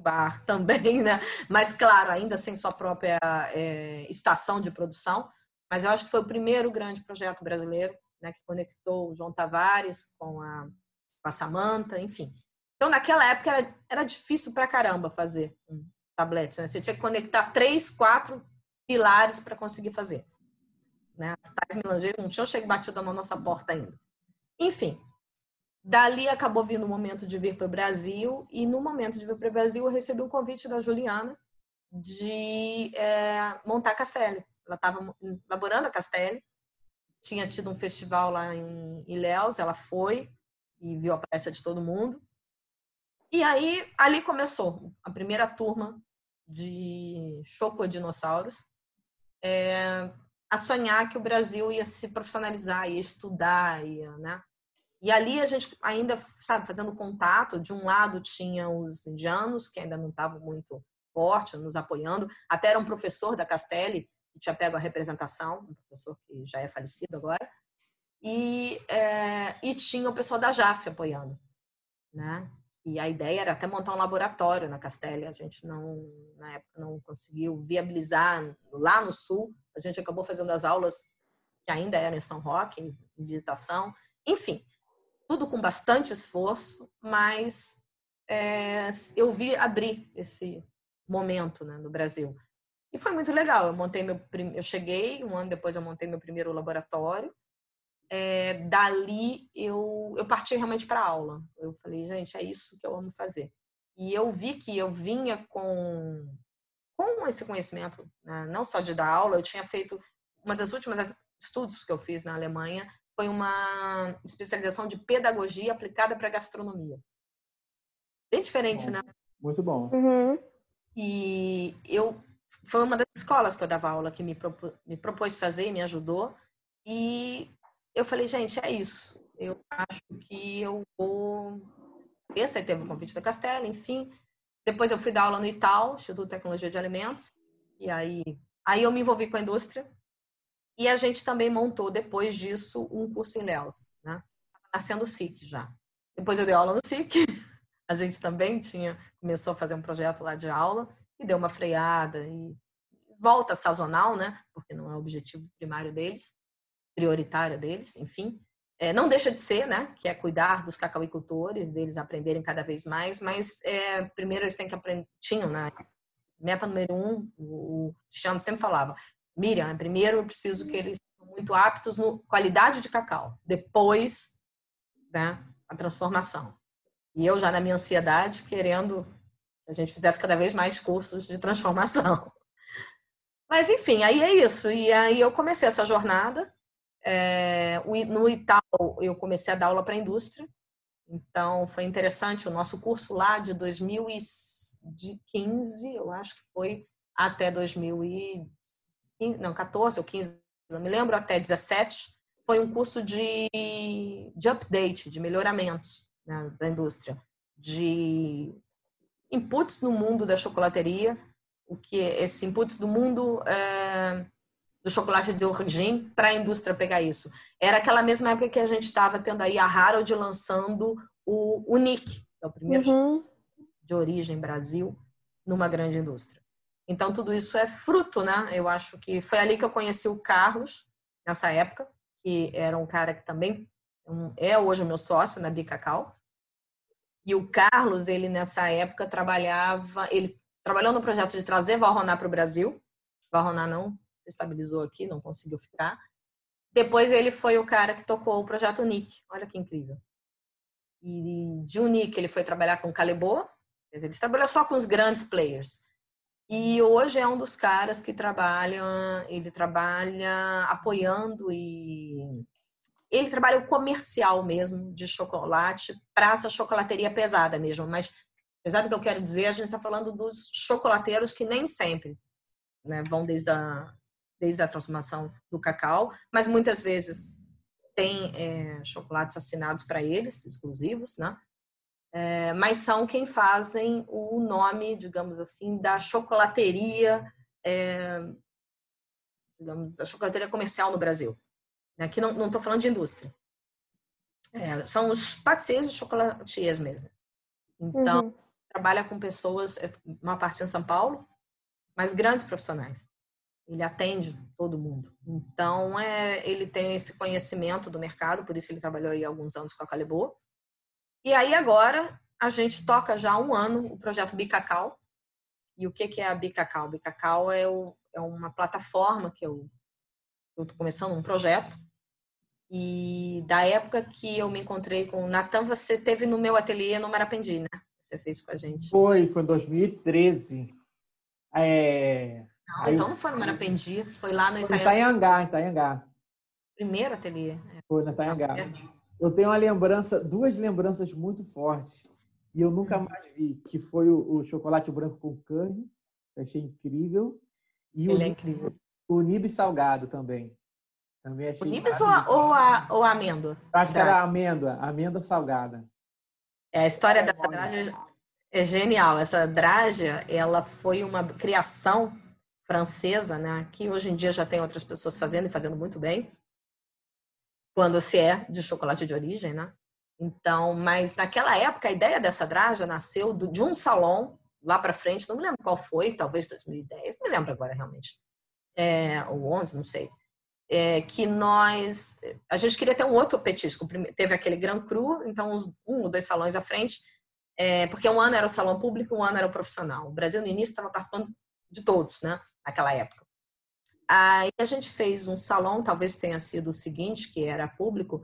bar também, né? Mas claro, ainda sem sua própria é, estação de produção. Mas eu acho que foi o primeiro grande projeto brasileiro, né, que conectou o João Tavares com a, com a Samanta, enfim. Então, naquela época era, era difícil pra caramba fazer um tablete, né? Você tinha que conectar três, quatro pilares para conseguir fazer. Né? As tais milangeiras não tinham chegado batido na nossa porta ainda. Enfim, dali acabou vindo o momento de vir para o Brasil e no momento de vir para o Brasil eu recebi um convite da Juliana de é, montar Castelli. Ela estava elaborando a Castelli, tinha tido um festival lá em Ilhéus, ela foi e viu a peça de todo mundo. E aí, ali começou a primeira turma de Chocodinossauros, é, a sonhar que o Brasil ia se profissionalizar, ia estudar, ia, né? E ali a gente ainda, sabe, fazendo contato, de um lado tinha os indianos, que ainda não estavam muito forte, nos apoiando, até era um professor da Castelli, que tinha pego a representação, um professor que já é falecido agora, e, é, e tinha o pessoal da JAF apoiando, né? E a ideia era até montar um laboratório na Castelli. A gente não, na época, não conseguiu viabilizar lá no sul. A gente acabou fazendo as aulas que ainda eram em São Roque, em visitação. Enfim, tudo com bastante esforço, mas é, eu vi abrir esse momento né, no Brasil. E foi muito legal. Eu montei meu, eu cheguei um ano depois eu montei meu primeiro laboratório é, dali eu, eu parti realmente para aula. Eu falei, gente, é isso que eu amo fazer. E eu vi que eu vinha com, com esse conhecimento, né? não só de dar aula, eu tinha feito uma das últimas estudos que eu fiz na Alemanha foi uma especialização de pedagogia aplicada para gastronomia. Bem diferente, bom, né? Muito bom. Uhum. E eu foi uma das escolas que eu dava aula que me, propô, me propôs fazer e me ajudou. E eu falei, gente, é isso. Eu acho que eu vou. Esse aí teve o convite da Castela, enfim. Depois eu fui dar aula no ITAL, Instituto de Tecnologia de Alimentos. E aí, aí eu me envolvi com a indústria. E a gente também montou, depois disso, um curso em Léus, né? Nascendo o SIC já. Depois eu dei aula no SIC. A gente também tinha, começou a fazer um projeto lá de aula e deu uma freada e volta sazonal, né? Porque não é o objetivo primário deles prioritária deles, enfim. É, não deixa de ser, né? Que é cuidar dos cacauicultores, deles aprenderem cada vez mais, mas é, primeiro eles têm que aprender. Tinham, né? Meta número um, o Cristiano sempre falava: Miriam, primeiro eu preciso que eles sejam muito aptos no qualidade de cacau, depois, né? A transformação. E eu já na minha ansiedade, querendo que a gente fizesse cada vez mais cursos de transformação. Mas enfim, aí é isso. E aí eu comecei essa jornada é, no Itaú, eu comecei a dar aula para a indústria, então foi interessante. O nosso curso lá de 2015, eu acho que foi até 2014 não, 14 ou 15, não me lembro, até 17, foi um curso de, de update, de melhoramentos né, da indústria. de inputs no mundo da chocolateria, o que esses inputs do mundo é, do chocolate de origem para a indústria pegar isso. Era aquela mesma época que a gente estava tendo aí a Harold lançando o, o Nick, é o primeiro uhum. de origem Brasil, numa grande indústria. Então, tudo isso é fruto, né? Eu acho que foi ali que eu conheci o Carlos, nessa época, que era um cara que também é hoje o meu sócio na Bicacau. E o Carlos, ele nessa época trabalhava, ele trabalhou no projeto de trazer Valroná para o Brasil. Valroná não se estabilizou aqui, não conseguiu ficar. Depois ele foi o cara que tocou o projeto Nick. Olha que incrível. E de Unique ele foi trabalhar com Calebo, ele trabalhou só com os grandes players. E hoje é um dos caras que trabalha, ele trabalha apoiando e ele trabalha o comercial mesmo de chocolate para essa chocolateria pesada mesmo. Mas, apesar do que eu quero dizer, a gente está falando dos chocolateiros que nem sempre né, vão desde a, desde a transformação do cacau, mas muitas vezes tem é, chocolates assinados para eles, exclusivos, né? É, mas são quem fazem o nome, digamos assim, da chocolateria, é, digamos, da chocolateria comercial no Brasil. Né? Aqui não estou falando de indústria. É, são os patissiers e chocolatiers mesmo. Então, uhum. trabalha com pessoas, é, uma parte em São Paulo, mas grandes profissionais ele atende todo mundo. Então, é, ele tem esse conhecimento do mercado, por isso ele trabalhou aí alguns anos com a Calebo. E aí agora a gente toca já há um ano o projeto Bicacau. E o que, que é a Bicacau? Bicacau é, o, é uma plataforma que eu estou começando um projeto. E da época que eu me encontrei com o Natan, você teve no meu ateliê no Marapendi, né? Você fez com a gente. Foi, foi em 2013. É, não, Aí, então não foi no Marapendi, foi lá no Itaiangá. Itaiangá, Itaiangá. Primeiro ateliê. É. Foi no Itaiangá. Eu tenho uma lembrança, duas lembranças muito fortes, e eu nunca hum. mais vi, que foi o, o chocolate branco com carne, que achei incrível. E Ele o, é incrível. O nibe salgado também. Também achei o nibs ou a, ou a, ou a amêndoa? Acho que era a amêndoa, a amêndoa salgada. É, a história é, dessa draga é genial. Essa draga, ela foi uma criação francesa, né, que hoje em dia já tem outras pessoas fazendo e fazendo muito bem, quando se é de chocolate de origem, né? Então, mas naquela época a ideia dessa draja nasceu de um salão lá para frente, não me lembro qual foi, talvez 2010, não me lembro agora realmente, é, ou 11, não sei, é, que nós, a gente queria ter um outro petisco, teve aquele Grand Cru, então um ou dois salões à frente, é, porque um ano era o salão público, um ano era o profissional. O Brasil no início estava participando de todos, né? Naquela época. Aí a gente fez um salão, talvez tenha sido o seguinte, que era público,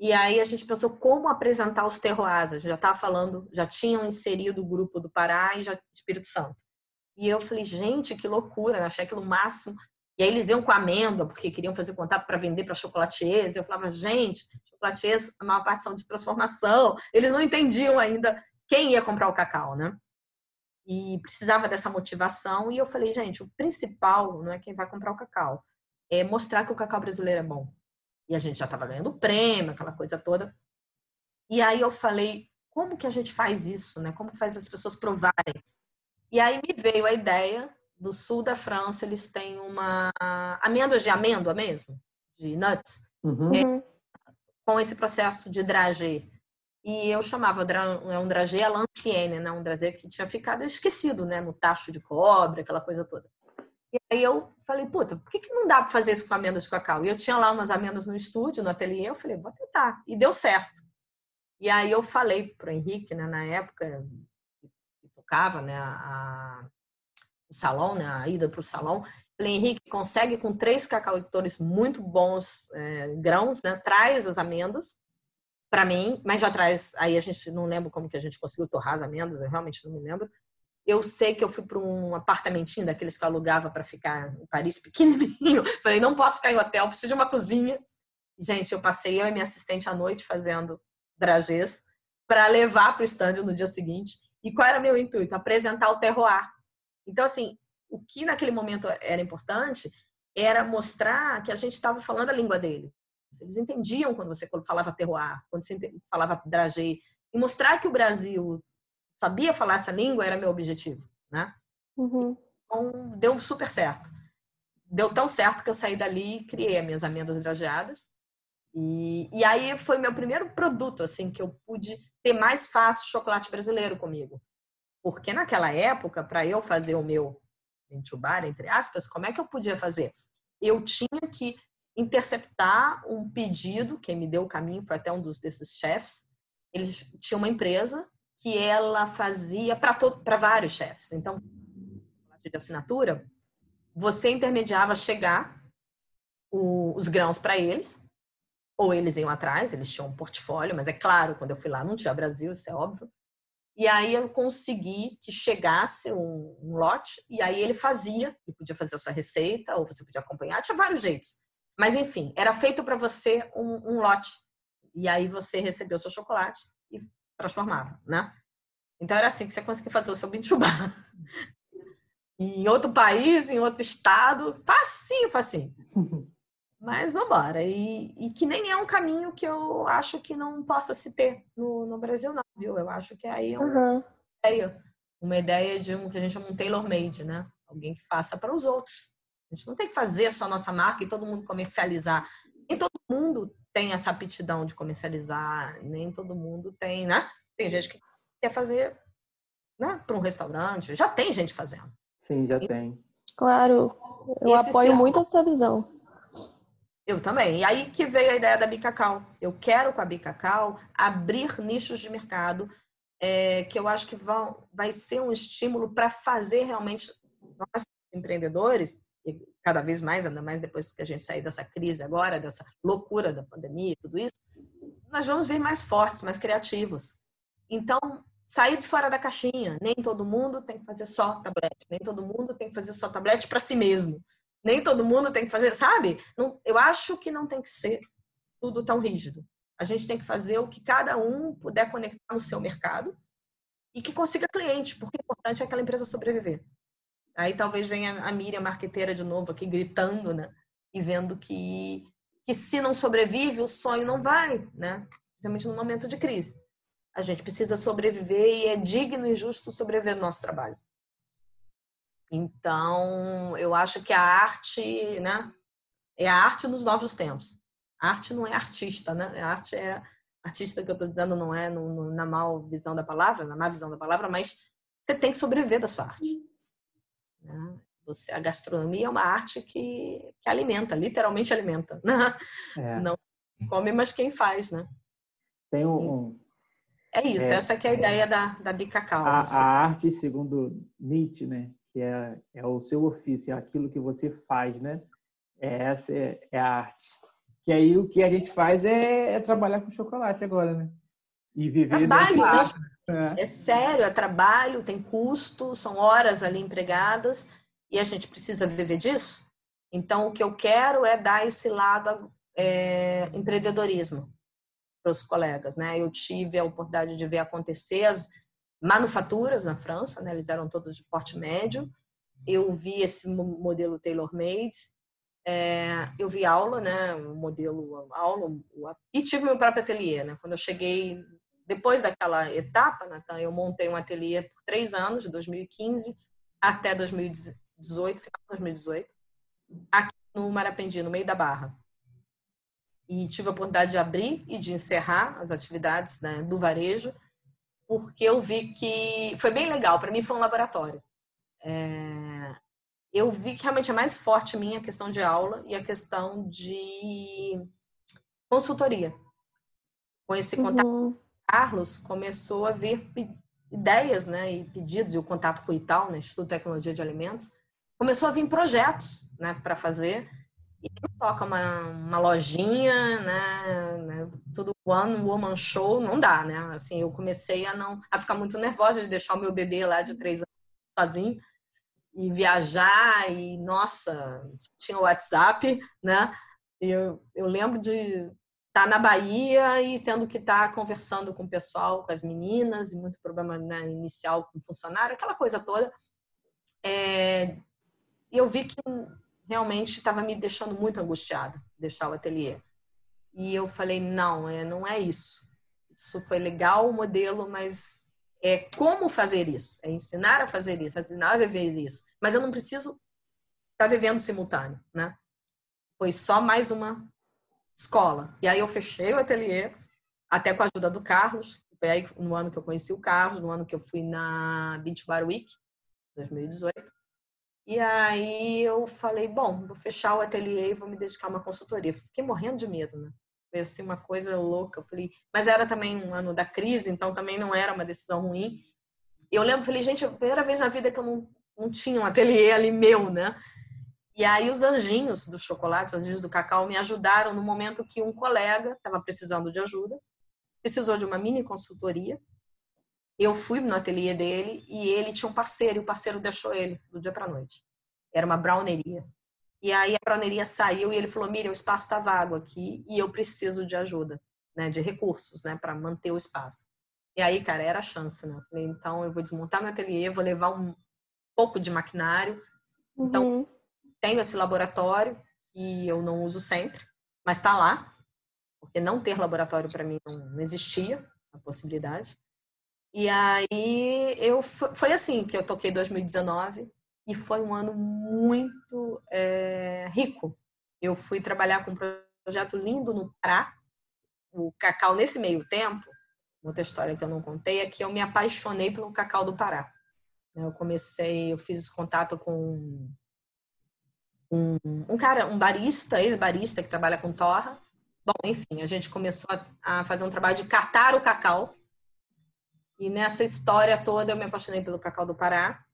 e aí a gente pensou como apresentar os terroirs. A gente já estava falando, já tinham inserido o grupo do Pará e já Espírito Santo. E eu falei, gente, que loucura, né? achei aquilo máximo. E aí eles iam com amêndoa, porque queriam fazer contato para vender para chocolatiers. Eu falava, gente, chocolatiers, a maior parte são de transformação. Eles não entendiam ainda quem ia comprar o cacau, né? E precisava dessa motivação. E eu falei, gente, o principal não é quem vai comprar o cacau, é mostrar que o cacau brasileiro é bom. E a gente já estava ganhando prêmio, aquela coisa toda. E aí eu falei, como que a gente faz isso, né? Como faz as pessoas provarem? E aí me veio a ideia do sul da França, eles têm uma amêndoas de amêndoa mesmo, de nuts, uhum. é, com esse processo de dragé. E eu chamava é um dragê à l'ancienne, né? Um dragê que tinha ficado esquecido, né? No tacho de cobre, aquela coisa toda. E aí eu falei, puta, por que, que não dá para fazer isso com amêndoas de cacau? E eu tinha lá umas amêndoas no estúdio, no ateliê, eu falei, vou tentar. E deu certo. E aí eu falei pro Henrique, né, na época, que tocava, né, a, o salão, né, a ida para o salão, falei, Henrique, consegue com três cacauicultores muito bons é, grãos, né, traz as amêndoas, para mim, mas já traz, aí a gente não lembra como que a gente conseguiu torrar as amêndoas, eu realmente não me lembro. Eu sei que eu fui para um apartamentinho daqueles que eu alugava para ficar em Paris, pequenininho. Falei, não posso ficar em hotel, preciso de uma cozinha. Gente, eu passei eu e minha assistente à noite fazendo dragês para levar para o estande no dia seguinte. E qual era meu intuito? Apresentar o terroir. Então, assim, o que naquele momento era importante era mostrar que a gente estava falando a língua dele. Eles entendiam quando você falava terroir, quando você falava dragê. E mostrar que o Brasil sabia falar essa língua, era meu objetivo, né? Uhum. Então, deu super certo. Deu tão certo que eu saí dali e criei as minhas amêndoas drageadas. E, e aí foi meu primeiro produto, assim, que eu pude ter mais fácil chocolate brasileiro comigo. Porque naquela época, para eu fazer o meu entubar, entre aspas, como é que eu podia fazer? Eu tinha que interceptar um pedido, quem me deu o caminho foi até um dos desses chefes. Eles tinham uma empresa que ela fazia para vários chefes. Então, de assinatura, você intermediava chegar o, os grãos para eles, ou eles iam atrás, eles tinham um portfólio, mas é claro, quando eu fui lá não tinha Brasil, isso é óbvio. E aí eu consegui que chegasse um, um lote, e aí ele fazia, ele podia fazer a sua receita, ou você podia acompanhar, tinha vários jeitos. Mas enfim, era feito para você um, um, lote. E aí você recebeu o seu chocolate e transformava, né? Então era assim que você conseguia fazer o seu bintubá. em outro país, em outro estado, facinho, facinho. Mas vamos embora. E, e, que nem é um caminho que eu acho que não possa se ter no, no Brasil, não, viu? Eu acho que aí é uma uhum. ideia. Uma ideia de um que a gente chama um tailor-made, né? Alguém que faça para os outros. A gente não tem que fazer só a nossa marca e todo mundo comercializar. Nem todo mundo tem essa aptidão de comercializar, nem todo mundo tem, né? Tem gente que quer fazer né, para um restaurante, já tem gente fazendo. Sim, já tem. Claro, eu Esse apoio muito essa visão. Eu também. E aí que veio a ideia da Bicacau. Eu quero com a Bicacau abrir nichos de mercado é, que eu acho que vão, vai ser um estímulo para fazer realmente nós empreendedores e cada vez mais, ainda mais depois que a gente sair dessa crise agora, dessa loucura da pandemia e tudo isso, nós vamos vir mais fortes, mais criativos. Então, sair de fora da caixinha. Nem todo mundo tem que fazer só tablete, nem todo mundo tem que fazer só tablete para si mesmo. Nem todo mundo tem que fazer, sabe? Não, eu acho que não tem que ser tudo tão rígido. A gente tem que fazer o que cada um puder conectar no seu mercado e que consiga cliente, porque o importante é aquela empresa sobreviver. Aí talvez venha a Miriam marqueteira de novo aqui gritando, né? E vendo que, que se não sobrevive, o sonho não vai, né? Principalmente no momento de crise. A gente precisa sobreviver e é digno e justo sobreviver no nosso trabalho. Então, eu acho que a arte, né, é a arte dos novos tempos. A arte não é artista, né? A arte é artista que eu estou dizendo não é no, no, na mal visão da palavra, na má visão da palavra, mas você tem que sobreviver da sua arte. Né? Você, a gastronomia é uma arte que, que alimenta, literalmente alimenta. Né? É. Não come, mas quem faz, né? Tem um, é isso, é, essa é a ideia da, da Bicacau. A, a, arte, segundo Nietzsche, né? Que é, é o seu ofício, é aquilo que você faz, né? É, essa é, é a arte. Que aí o que a gente faz é, é trabalhar com chocolate agora, né? E viver trabalho? É. é sério, é trabalho, tem custo, são horas ali empregadas e a gente precisa viver disso. Então, o que eu quero é dar esse lado é, empreendedorismo para os colegas, né? Eu tive a oportunidade de ver acontecer as manufaturas na França, né? Eles eram todos de porte médio. Eu vi esse modelo tailor-made. É, eu vi aula, né? O modelo aula e tive meu próprio ateliê, né? Quando eu cheguei depois daquela etapa, Natan, eu montei um ateliê por três anos, de 2015 até 2018, final de 2018, aqui no Marapendi, no meio da Barra e tive a oportunidade de abrir e de encerrar as atividades né, do varejo, porque eu vi que foi bem legal. Para mim, foi um laboratório. É... Eu vi que realmente é mais forte a minha questão de aula e a questão de consultoria. Com esse contato uhum. Carlos, começou a vir ideias né, e pedidos, e o contato com o ITAL, né, Instituto de Tecnologia de Alimentos, começou a vir projetos né, para fazer e toca uma, uma lojinha, né, né, tudo one woman show, não dá, né? Assim, eu comecei a não a ficar muito nervosa de deixar o meu bebê lá de três anos sozinho e viajar e nossa, tinha o WhatsApp, né? Eu, eu lembro de tá na Bahia e tendo que estar tá conversando com o pessoal, com as meninas, e muito problema né, inicial com o funcionário, aquela coisa toda. É, e eu vi que realmente estava me deixando muito angustiada, deixar o ateliê. E eu falei, não, é, não é isso. Isso foi legal o modelo, mas é como fazer isso, é ensinar a fazer isso, é ensinar a viver isso. Mas eu não preciso estar tá vivendo simultâneo, né? Foi só mais uma escola. E aí eu fechei o ateliê, até com a ajuda do Carlos. Foi aí no ano que eu conheci o Carlos, no ano que eu fui na Beach Bar Week, 2018. E aí eu falei, bom, vou fechar o ateliê e vou me dedicar a uma consultoria. Fiquei morrendo de medo, né? Foi assim uma coisa louca. Eu falei, mas era também um ano da crise, então também não era uma decisão ruim. Eu lembro, falei, gente, é a primeira vez na vida que eu não, não tinha um ateliê ali meu, né? E aí os anjinhos do chocolate, os anjinhos do cacau, me ajudaram no momento que um colega estava precisando de ajuda, precisou de uma mini consultoria. Eu fui no ateliê dele e ele tinha um parceiro, e o parceiro deixou ele do dia para noite. Era uma browneria. E aí a browneria saiu e ele falou: Miriam, o espaço está vago aqui e eu preciso de ajuda, né, de recursos, né, para manter o espaço. E aí, cara, era a chance, né? Eu falei: então eu vou desmontar meu ateliê, vou levar um pouco de maquinário. Então, uhum tenho esse laboratório que eu não uso sempre, mas está lá, porque não ter laboratório para mim não existia a possibilidade. E aí eu foi assim que eu toquei 2019 e foi um ano muito é, rico. Eu fui trabalhar com um projeto lindo no Pará, o cacau nesse meio tempo. Outra história que eu não contei é que eu me apaixonei pelo cacau do Pará. Eu comecei, eu fiz contato com um, um cara, um barista, ex-barista que trabalha com torra. Bom, enfim, a gente começou a, a fazer um trabalho de catar o cacau. E nessa história toda eu me apaixonei pelo cacau do Pará.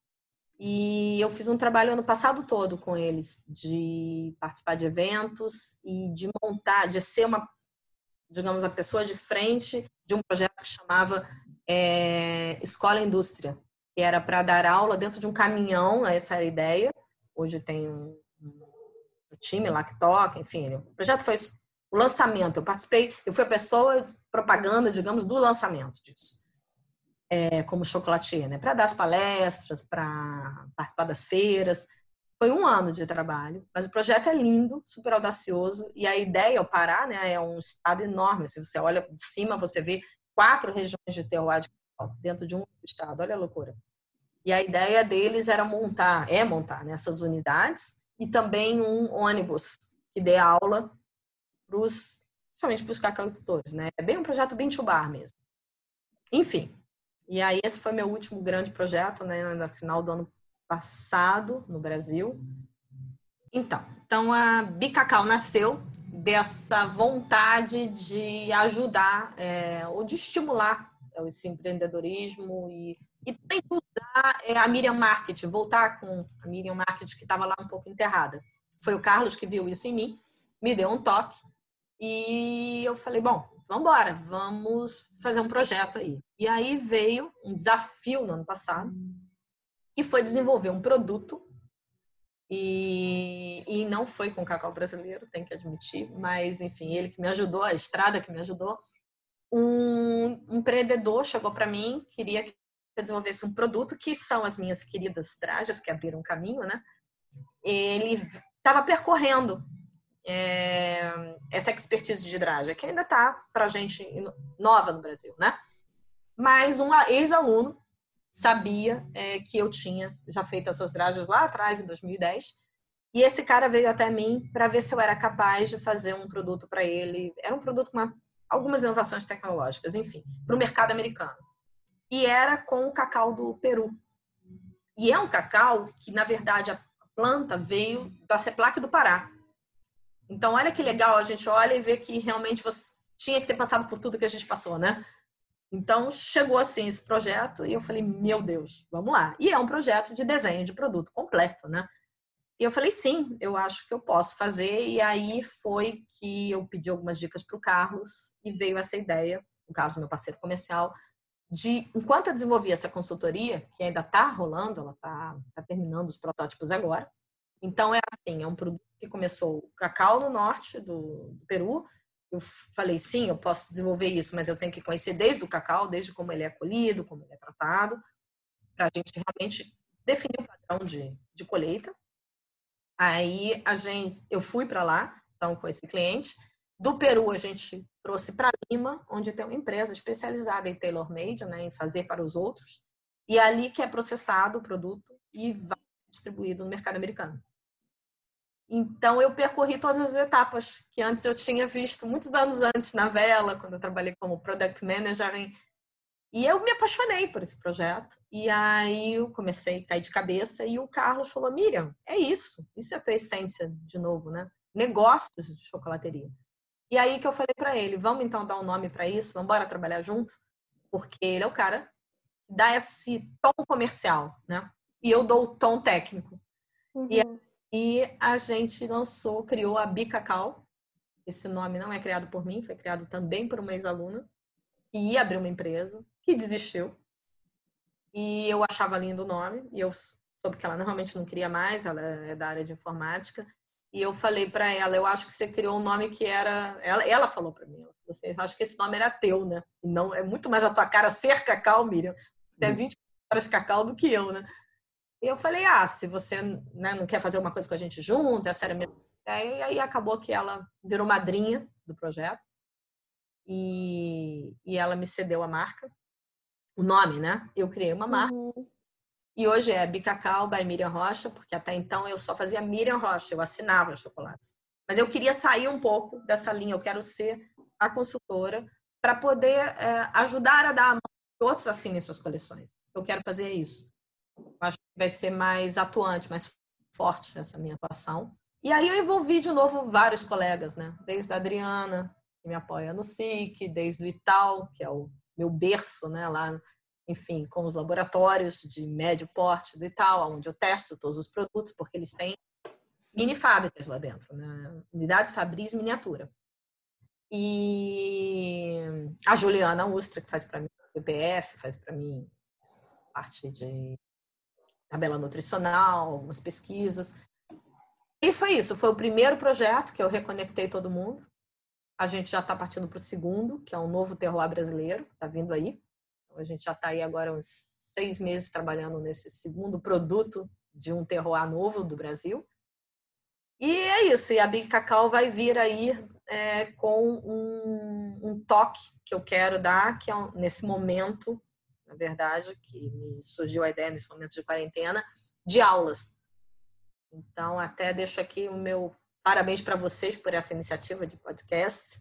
E eu fiz um trabalho ano passado todo com eles, de participar de eventos e de montar, de ser uma, digamos, a pessoa de frente de um projeto que chamava é, Escola Indústria, que era para dar aula dentro de um caminhão, essa era a ideia. Hoje tem um, time lá que toca, enfim. O projeto foi o lançamento. Eu participei, eu fui a pessoa propaganda, digamos, do lançamento disso. É, como chocolatier, né? Para dar as palestras, para participar das feiras. Foi um ano de trabalho, mas o projeto é lindo, super audacioso. E a ideia, o Pará, né, é um estado enorme. Se você olha de cima, você vê quatro regiões de terroir dentro de um estado. Olha a loucura. E a ideia deles era montar, é montar né, unidades e também um ônibus que dê aula principalmente para os cacauicultores, né? É bem um projeto bem bar mesmo. Enfim, e aí esse foi meu último grande projeto, né? No final do ano passado no Brasil. Então, então a Bicacau nasceu dessa vontade de ajudar é, ou de estimular esse empreendedorismo e, e também usar é, a Miriam Market, voltar com a Miriam Market que estava lá um pouco enterrada. Foi o Carlos que viu isso em mim, me deu um toque e eu falei, bom, vamos embora, vamos fazer um projeto aí. E aí veio um desafio no ano passado, que foi desenvolver um produto e, e não foi com cacau brasileiro, tem que admitir, mas enfim, ele que me ajudou, a estrada que me ajudou, um empreendedor chegou para mim, queria que eu desenvolvesse um produto, que são as minhas queridas drajas, que abriram caminho, né? Ele estava percorrendo é, essa expertise de draja, que ainda está para gente nova no Brasil, né? Mas um ex-aluno sabia é, que eu tinha já feito essas drajas lá atrás, em 2010, e esse cara veio até mim para ver se eu era capaz de fazer um produto para ele. Era um produto com uma algumas inovações tecnológicas, enfim, para o mercado americano. E era com o cacau do Peru. E é um cacau que, na verdade, a planta veio da CEPLAC do Pará. Então, olha que legal, a gente olha e vê que realmente você tinha que ter passado por tudo que a gente passou, né? Então, chegou assim esse projeto e eu falei, meu Deus, vamos lá. E é um projeto de desenho de produto completo, né? E eu falei, sim, eu acho que eu posso fazer. E aí foi que eu pedi algumas dicas para o Carlos e veio essa ideia, o Carlos, meu parceiro comercial, de, enquanto eu desenvolvia essa consultoria, que ainda está rolando, ela está tá terminando os protótipos agora. Então, é assim, é um produto que começou cacau no norte do, do Peru. Eu falei, sim, eu posso desenvolver isso, mas eu tenho que conhecer desde o cacau, desde como ele é colhido, como ele é tratado, para a gente realmente definir o padrão de, de colheita. Aí a gente, eu fui para lá, então com esse cliente, Do Peru, a gente trouxe para Lima, onde tem uma empresa especializada em tailor-made, né, em fazer para os outros. E é ali que é processado o produto e vai distribuído no mercado americano. Então, eu percorri todas as etapas que antes eu tinha visto muitos anos antes na Vela, quando eu trabalhei como Product Manager. Em... E eu me apaixonei por esse projeto. E aí eu comecei a cair de cabeça. E o Carlos falou: Miriam, é isso. Isso é a tua essência, de novo, né? Negócios de chocolateria. E aí que eu falei para ele: vamos então dar um nome para isso, vamos embora trabalhar junto? Porque ele é o cara que dá esse tom comercial, né? E eu dou o tom técnico. Uhum. E e a gente lançou, criou a Bicacau. Esse nome não é criado por mim, foi criado também por uma ex-aluna que ia abrir uma empresa, que desistiu. E eu achava lindo o nome, e eu soube que ela realmente não queria mais, ela é da área de informática. E eu falei para ela, eu acho que você criou um nome que era. Ela, ela falou para mim, você assim, acho que esse nome era teu, né? E não é muito mais a tua cara ser cacau, Miriam. Até 20 uhum. horas cacau do que eu, né? E eu falei, ah, se você né, não quer fazer uma coisa com a gente junto, essa era a minha ideia. E aí acabou que ela virou madrinha do projeto. E, e ela me cedeu a marca, o nome, né? Eu criei uma marca. Uhum. E hoje é Bicacau by Miriam Rocha, porque até então eu só fazia Miriam Rocha, eu assinava os chocolates. Mas eu queria sair um pouco dessa linha, eu quero ser a consultora para poder é, ajudar a dar a mão que outros assinem suas coleções. Eu quero fazer isso. Acho que vai ser mais atuante, mais forte essa minha atuação. E aí eu envolvi de novo vários colegas, né? Desde a Adriana, que me apoia no SIC, desde o Ital, que é o meu berço, né? Lá, enfim, com os laboratórios de médio porte do Ital, onde eu testo todos os produtos, porque eles têm mini fábricas lá dentro, né? Unidades Fabris miniatura. E a Juliana Ustra, que faz para mim o PPF, faz para mim parte de tabela nutricional, algumas pesquisas. E foi isso, foi o primeiro projeto que eu reconectei todo mundo. A gente já está partindo para o segundo, que é um novo terroir brasileiro, está vindo aí. A gente já está aí agora uns seis meses trabalhando nesse segundo produto de um terroir novo do Brasil. E é isso, e a Big Cacau vai vir aí é, com um, um, toque que eu quero dar, que é um, nesse momento na verdade, que me surgiu a ideia nesse momento de quarentena, de aulas. Então, até deixo aqui o meu parabéns para vocês por essa iniciativa de podcast.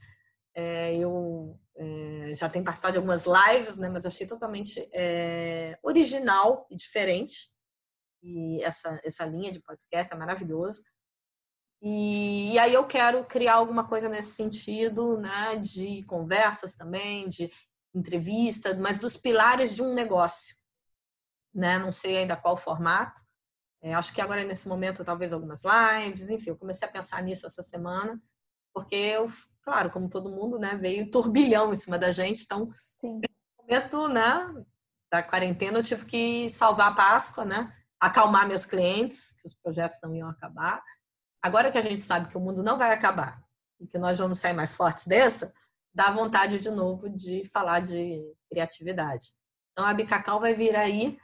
É, eu é, já tenho participado de algumas lives, né, mas achei totalmente é, original e diferente. E essa, essa linha de podcast é maravilhoso. E, e, aí eu quero criar alguma coisa nesse sentido, né, de conversas também, de entrevista, mas dos pilares de um negócio. Né? Não sei ainda qual formato. É, acho que agora, nesse momento, talvez algumas lives, enfim, eu comecei a pensar nisso essa semana, porque eu, claro, como todo mundo, né, veio turbilhão em cima da gente, então, Sim. no momento, né, da quarentena, eu tive que salvar a Páscoa, né, acalmar meus clientes, que os projetos não iam acabar. Agora que a gente sabe que o mundo não vai acabar e que nós vamos sair mais fortes dessa, dá vontade de novo de falar de criatividade. Então, a Bicacau vai vir aí.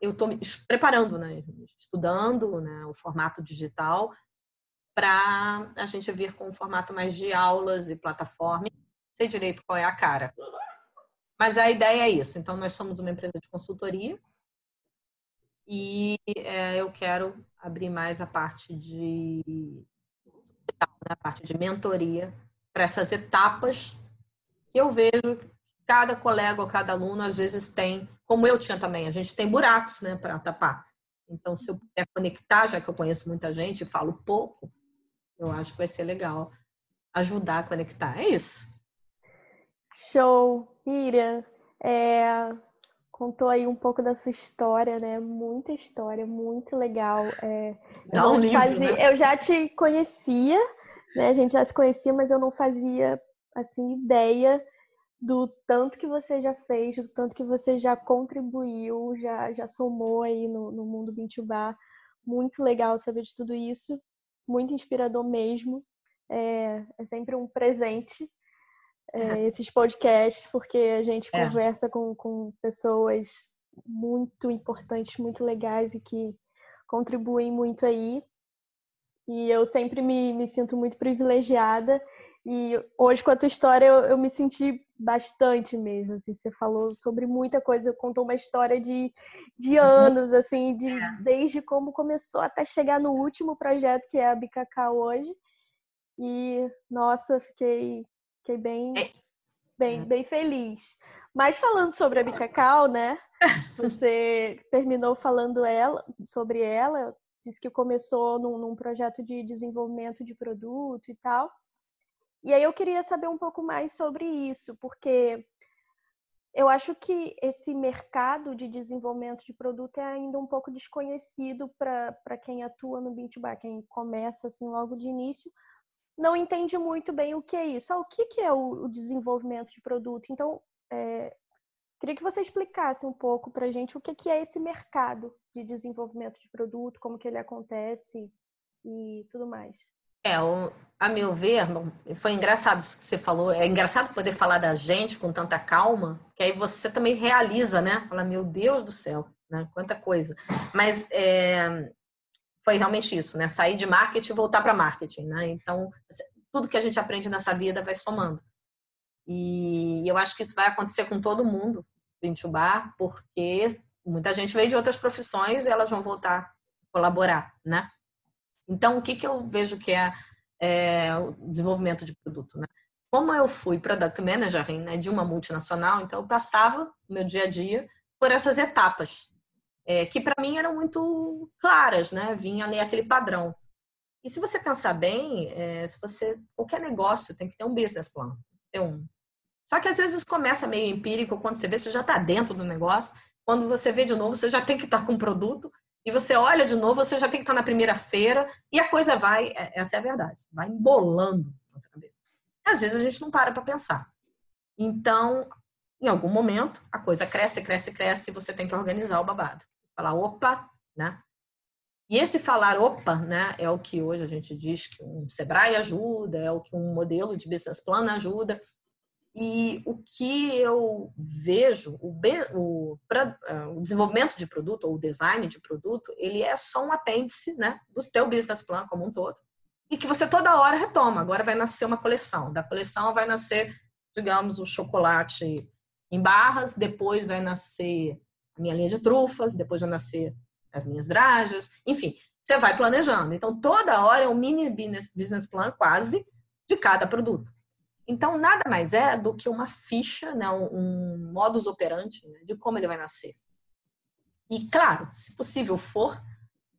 Eu estou me preparando, né? estudando né? o formato digital para a gente vir com um formato mais de aulas e plataforma. Não sei direito qual é a cara. Mas a ideia é isso. Então, nós somos uma empresa de consultoria e é, eu quero abrir mais a parte de né? a parte de mentoria para essas etapas que eu vejo que cada colega ou cada aluno às vezes tem, como eu tinha também, a gente tem buracos, né, para tapar. Então, se eu puder conectar, já que eu conheço muita gente e falo pouco, eu acho que vai ser legal ajudar a conectar. É isso. Show, Miriam. É, contou aí um pouco da sua história, né? Muita história, muito legal. É, Dá um livro, fazia, né? Eu já te conhecia, né? A gente já se conhecia, mas eu não fazia assim ideia do tanto que você já fez, do tanto que você já contribuiu, já, já somou aí no, no mundo Bintubá. Muito legal saber de tudo isso, muito inspirador mesmo. É, é sempre um presente é, esses podcasts, porque a gente é. conversa com, com pessoas muito importantes, muito legais e que contribuem muito aí. E eu sempre me, me sinto muito privilegiada E hoje, com a tua história, eu, eu me senti bastante mesmo. Assim, você falou sobre muita coisa, contou uma história de, de uhum. anos, assim, de, é. desde como começou até chegar no último projeto, que é a Bicacau hoje. E, nossa, fiquei, fiquei bem, é. bem, é. bem feliz. Mas falando sobre a Bicacau, né? Você terminou falando ela, sobre ela, disse que começou num, num projeto de desenvolvimento de produto e tal. E aí eu queria saber um pouco mais sobre isso, porque eu acho que esse mercado de desenvolvimento de produto é ainda um pouco desconhecido para quem atua no B2B, quem começa assim logo de início, não entende muito bem o que é isso. Ah, o que, que é o, desenvolvimento de produto? Então, é, queria que você explicasse um pouco para a gente o que, que é esse mercado de desenvolvimento de produto, como que ele acontece e tudo mais. É, a meu ver, foi engraçado isso que você falou. É engraçado poder falar da gente com tanta calma, que aí você também realiza, né? Fala, meu Deus do céu, né? Quanta coisa. Mas é, foi realmente isso, né? Sair de marketing e voltar para marketing, né? Então, tudo que a gente aprende nessa vida vai somando. E eu acho que isso vai acontecer com todo mundo, Bar, porque muita gente veio de outras profissões e elas vão voltar colaborar, né? Então, o que, que eu vejo que é, é o desenvolvimento de produto, né? Como eu fui product manager né, de uma multinacional, então eu passava o meu dia a dia por essas etapas, é, que para mim eram muito claras, né? Vinha ali aquele padrão. E se você pensar bem, é, se você qualquer negócio tem que ter um business plan, ter um. Só que às vezes começa meio empírico quando você vê você já está dentro do negócio, quando você vê de novo você já tem que estar tá com o produto e você olha de novo, você já tem que estar na primeira feira e a coisa vai, é, essa é a verdade, vai embolando na sua cabeça. Às vezes a gente não para para pensar. Então, em algum momento, a coisa cresce, cresce, cresce e você tem que organizar o babado. Falar, opa, né? E esse falar opa, né, é o que hoje a gente diz que um Sebrae ajuda, é o que um modelo de business plan ajuda. E o que eu vejo, o, o, pra, é, o, desenvolvimento de produto ou o design de produto, ele é só um apêndice né, do teu business plan como um todo. E que você toda hora retoma. Agora vai nascer uma coleção. Da coleção vai nascer, digamos, o chocolate em barras, depois vai nascer a minha linha de trufas, depois vai nascer as minhas drajas, enfim, você vai planejando. Então, toda hora é um mini business plan quase de cada produto. Então, nada mais é do que uma ficha, né, um modus operandi né, de como ele vai nascer. E, claro, se possível for,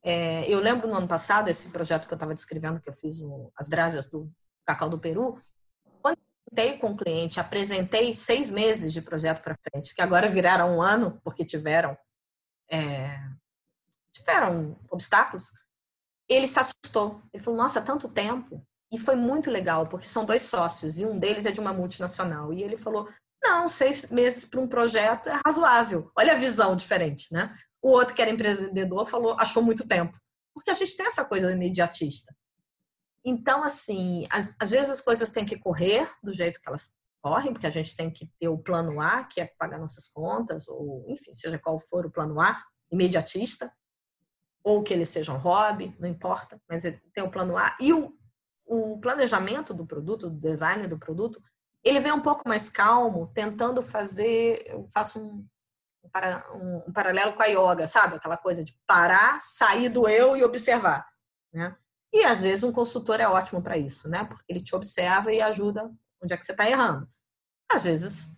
é, eu lembro no ano passado, esse projeto que eu estava descrevendo, que eu fiz o, as dragas do cacau do Peru, quando eu com o cliente, apresentei seis meses de projeto para frente, que agora viraram um ano, porque tiveram, é, tiveram obstáculos, ele se assustou. Ele falou, nossa, tanto tempo. E foi muito legal, porque são dois sócios, e um deles é de uma multinacional. E ele falou: não, seis meses para um projeto é razoável. Olha a visão diferente, né? O outro, que era empreendedor, falou: achou muito tempo. Porque a gente tem essa coisa imediatista. Então, assim, às, às vezes as coisas têm que correr do jeito que elas correm, porque a gente tem que ter o plano A, que é pagar nossas contas, ou enfim, seja qual for o plano A, imediatista, ou que ele seja um hobby, não importa, mas tem o plano A. E o o planejamento do produto, do design do produto, ele vem um pouco mais calmo, tentando fazer, eu faço um, um, um, paralelo com a yoga, sabe? Aquela coisa de parar, sair do eu e observar, né? E às vezes um consultor é ótimo para isso, né? Porque ele te observa e ajuda onde é que você está errando. Às vezes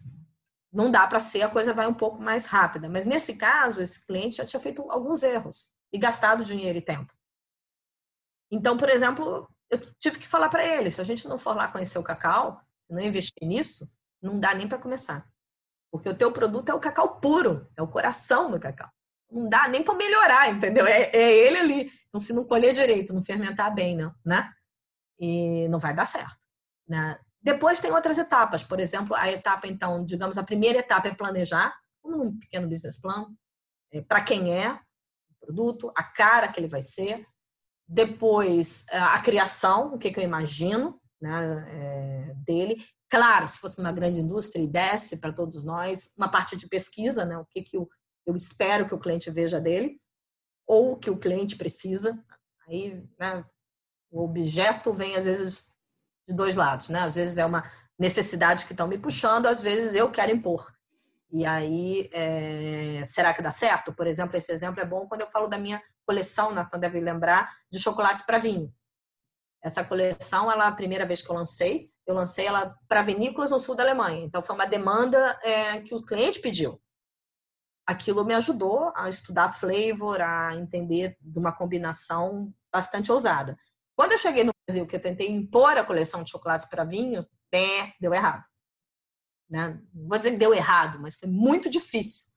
não dá para ser, a coisa vai um pouco mais rápida. Mas nesse caso, esse cliente já tinha feito alguns erros e gastado dinheiro e tempo. Então, por exemplo, eu tive que falar para ele, se a gente não for lá conhecer o cacau, se não investir nisso, não dá nem para começar. Porque o teu produto é o cacau puro, é o coração do cacau. Não dá nem para melhorar, entendeu? É, é, ele ali. Então, se não colher direito, não fermentar bem, não, né? E não vai dar certo. Né? Depois tem outras etapas. Por exemplo, a etapa, então, digamos, a primeira etapa é planejar, como um pequeno business plan, é, para quem é o produto, a cara que ele vai ser, depois a criação, o que, que eu imagino né, é, dele. Claro, se fosse uma grande indústria e desse para todos nós, uma parte de pesquisa, né, o que, que eu, eu espero que o cliente veja dele, ou o que o cliente precisa. Aí, né, o objeto vem, às vezes, de dois lados, né? Às vezes é uma necessidade que estão me puxando, às vezes eu quero impor. E aí, é... será que dá certo? Por exemplo, esse exemplo é bom quando eu falo da minha coleção, Nathan deve lembrar, de chocolates para vinho. Essa coleção, ela a primeira vez que eu lancei, eu lancei ela para vinícolas no sul da Alemanha. Então, foi uma demanda é, que o cliente pediu. Aquilo me ajudou a estudar flavor, a entender de uma combinação bastante ousada. Quando eu cheguei no Brasil, que eu tentei impor a coleção de chocolates para vinho, é, deu errado. Né? Não vou dizer que deu errado, mas foi muito difícil.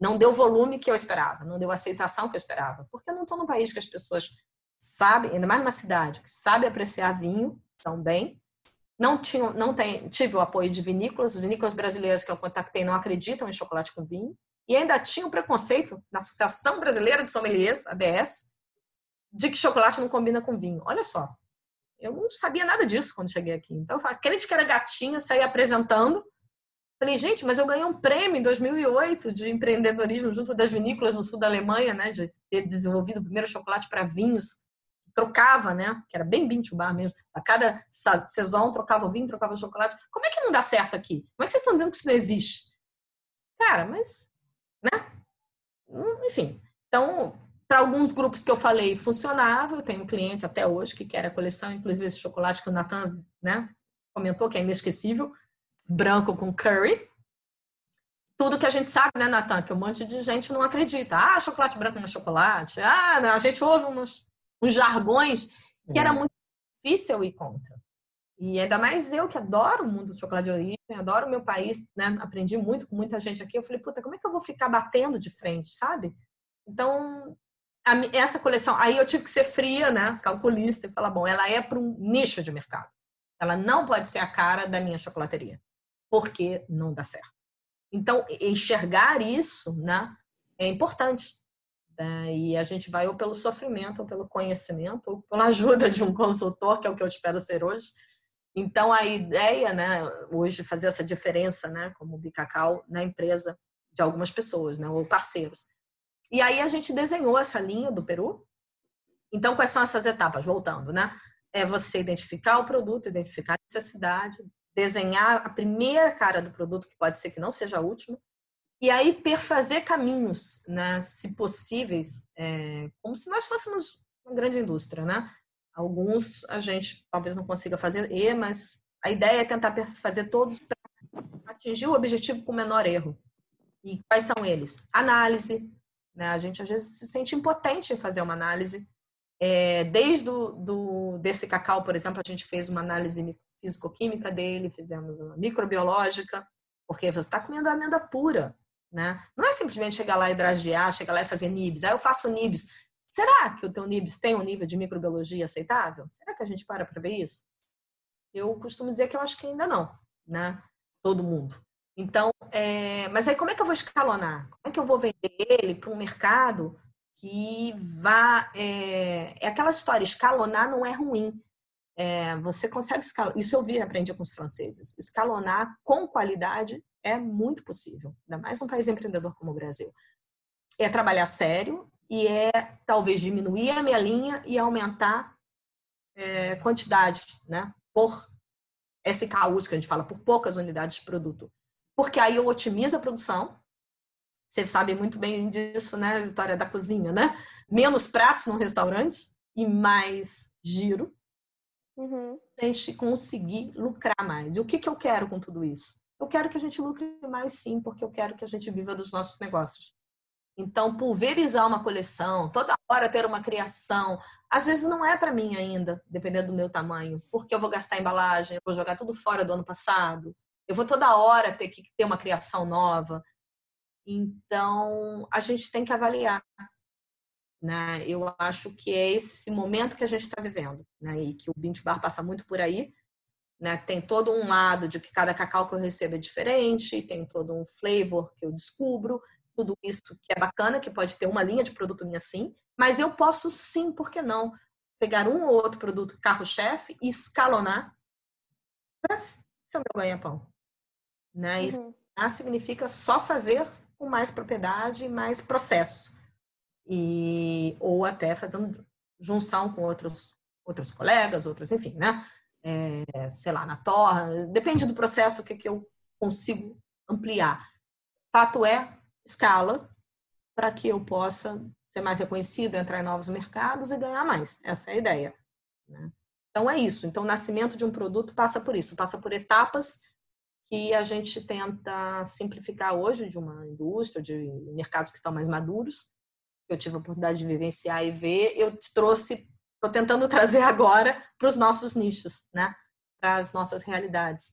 Não deu o volume que eu esperava, não deu a aceitação que eu esperava. Porque eu não estou num país que as pessoas sabem, ainda mais numa cidade, que sabe apreciar vinho tão bem. Não, tinha, não tem, tive o apoio de vinícolas, vinícolas brasileiras que eu contactei não acreditam em chocolate com vinho. E ainda tinha um preconceito na Associação Brasileira de Sommeliers, ABS, de que chocolate não combina com vinho. Olha só, eu não sabia nada disso quando cheguei aqui. Então, aquele que era gatinha, saí apresentando. Falei, gente, mas eu ganhei um prêmio em 2008 de empreendedorismo junto das vinícolas no sul da Alemanha, né? De ter desenvolvido o primeiro chocolate para vinhos. Trocava, né? Que era bem bintu bar mesmo. A cada sessão trocava o vinho, trocava o chocolate. Como é que não dá certo aqui? Como é que vocês estão dizendo que isso não existe? Cara, mas, né? Hum, enfim. Então, para alguns grupos que eu falei, funcionava. Eu tenho clientes até hoje que querem a coleção, inclusive esse chocolate que o Nathan né, comentou, que é inesquecível, branco com curry. Tudo que a gente sabe, né, Nathan, que um monte de gente não acredita. Ah, chocolate branco não é chocolate. Ah, a gente ouve uns, uns jargões que era uhum. muito difícil ir contra. E ainda mais eu que adoro o mundo do chocolate de origem, adoro o meu país, né? Aprendi muito com muita gente aqui. Eu falei, puta, como é que eu vou ficar batendo de frente, sabe? Então, a, essa coleção, aí eu tive que ser fria, né, calculista, e falar, bom, ela é para um nicho de mercado. Ela não pode ser a cara da minha chocolateria, porque não dá certo. Então, enxergar isso, né, é importante. Né? E a gente vai ou pelo sofrimento, ou pelo conhecimento, ou pela ajuda de um consultor, que é o que eu espero ser hoje. Então, a ideia, né, hoje, fazer essa diferença, né, como Bicacau, na empresa de algumas pessoas, né, ou parceiros e aí a gente desenhou essa linha do Peru. Então, quais são essas etapas? Voltando, né? É você identificar o produto, identificar a necessidade, desenhar a primeira cara do produto, que pode ser que não seja a última, e aí perfazer caminhos, né, se possíveis, é, como se nós fôssemos uma grande indústria, né? Alguns a gente talvez não consiga fazer, mas a ideia é tentar fazer todos para atingir o objetivo com o menor erro. E quais são eles? Análise, né? A gente às vezes se sente impotente em fazer uma análise. É, desde do, do, desse cacau, por exemplo, a gente fez uma análise físico-química dele, fizemos uma microbiológica, porque você está comendo amêndoa pura. Né? Não é simplesmente chegar lá e dragear, chegar lá e fazer nibs. Aí eu faço nibs. Será que o teu nibs tem um nível de microbiologia aceitável? Será que a gente para para ver isso? Eu costumo dizer que eu acho que ainda não, né? Todo mundo. Então, é, mas aí como é que eu vou escalonar? Como é que eu vou vender ele para um mercado que vá. É, é, aquela história, escalonar não é ruim. É, você consegue escalonar. Isso eu vi, aprendi com os franceses. Escalonar com qualidade é muito possível, ainda mais um país empreendedor como o Brasil. É trabalhar sério e é talvez diminuir a minha linha e aumentar é, quantidade, né? Por SKUs, que a gente fala, por poucas unidades de produto porque aí eu otimizo a produção. Você sabe muito bem disso, né, Vitória, da cozinha, né? Menos pratos no restaurante e mais giro. Uhum. A gente conseguir lucrar mais. E o que, que eu quero com tudo isso? Eu quero que a gente lucre mais, sim, porque eu quero que a gente viva dos nossos negócios. Então, pulverizar uma coleção, toda hora ter uma criação, às vezes não é para mim ainda, dependendo do meu tamanho, porque eu vou gastar embalagem, eu vou jogar tudo fora do ano passado, eu vou toda hora ter que ter uma criação nova. Então, a gente tem que avaliar. Né? Eu acho que é esse momento que a gente está vivendo, né? E que o Bint Bar passa muito por aí. Né? Tem todo um lado de que cada cacau que eu recebo é diferente, tem todo um flavor que eu descubro, tudo isso que é bacana, que pode ter uma linha de produto minha sim, mas eu posso sim, por que não, pegar um ou outro produto carro-chefe e escalonar para ser o meu ganha-pão. Né? Isso uhum. significa só fazer com mais propriedade e mais processo. E, ou até fazendo junção com outros, outros colegas, outros, enfim, né? é, sei lá, na torra, depende do processo que, que eu consigo ampliar. Fato é, escala para que eu possa ser mais reconhecido, entrar em novos mercados e ganhar mais. Essa é a ideia. Né? Então é isso. Então o nascimento de um produto passa por isso, passa por etapas que a gente tenta simplificar hoje de uma indústria, de mercados que estão mais maduros. Eu tive a oportunidade de vivenciar e ver. Eu trouxe, estou tentando trazer agora para os nossos nichos, né? Para as nossas realidades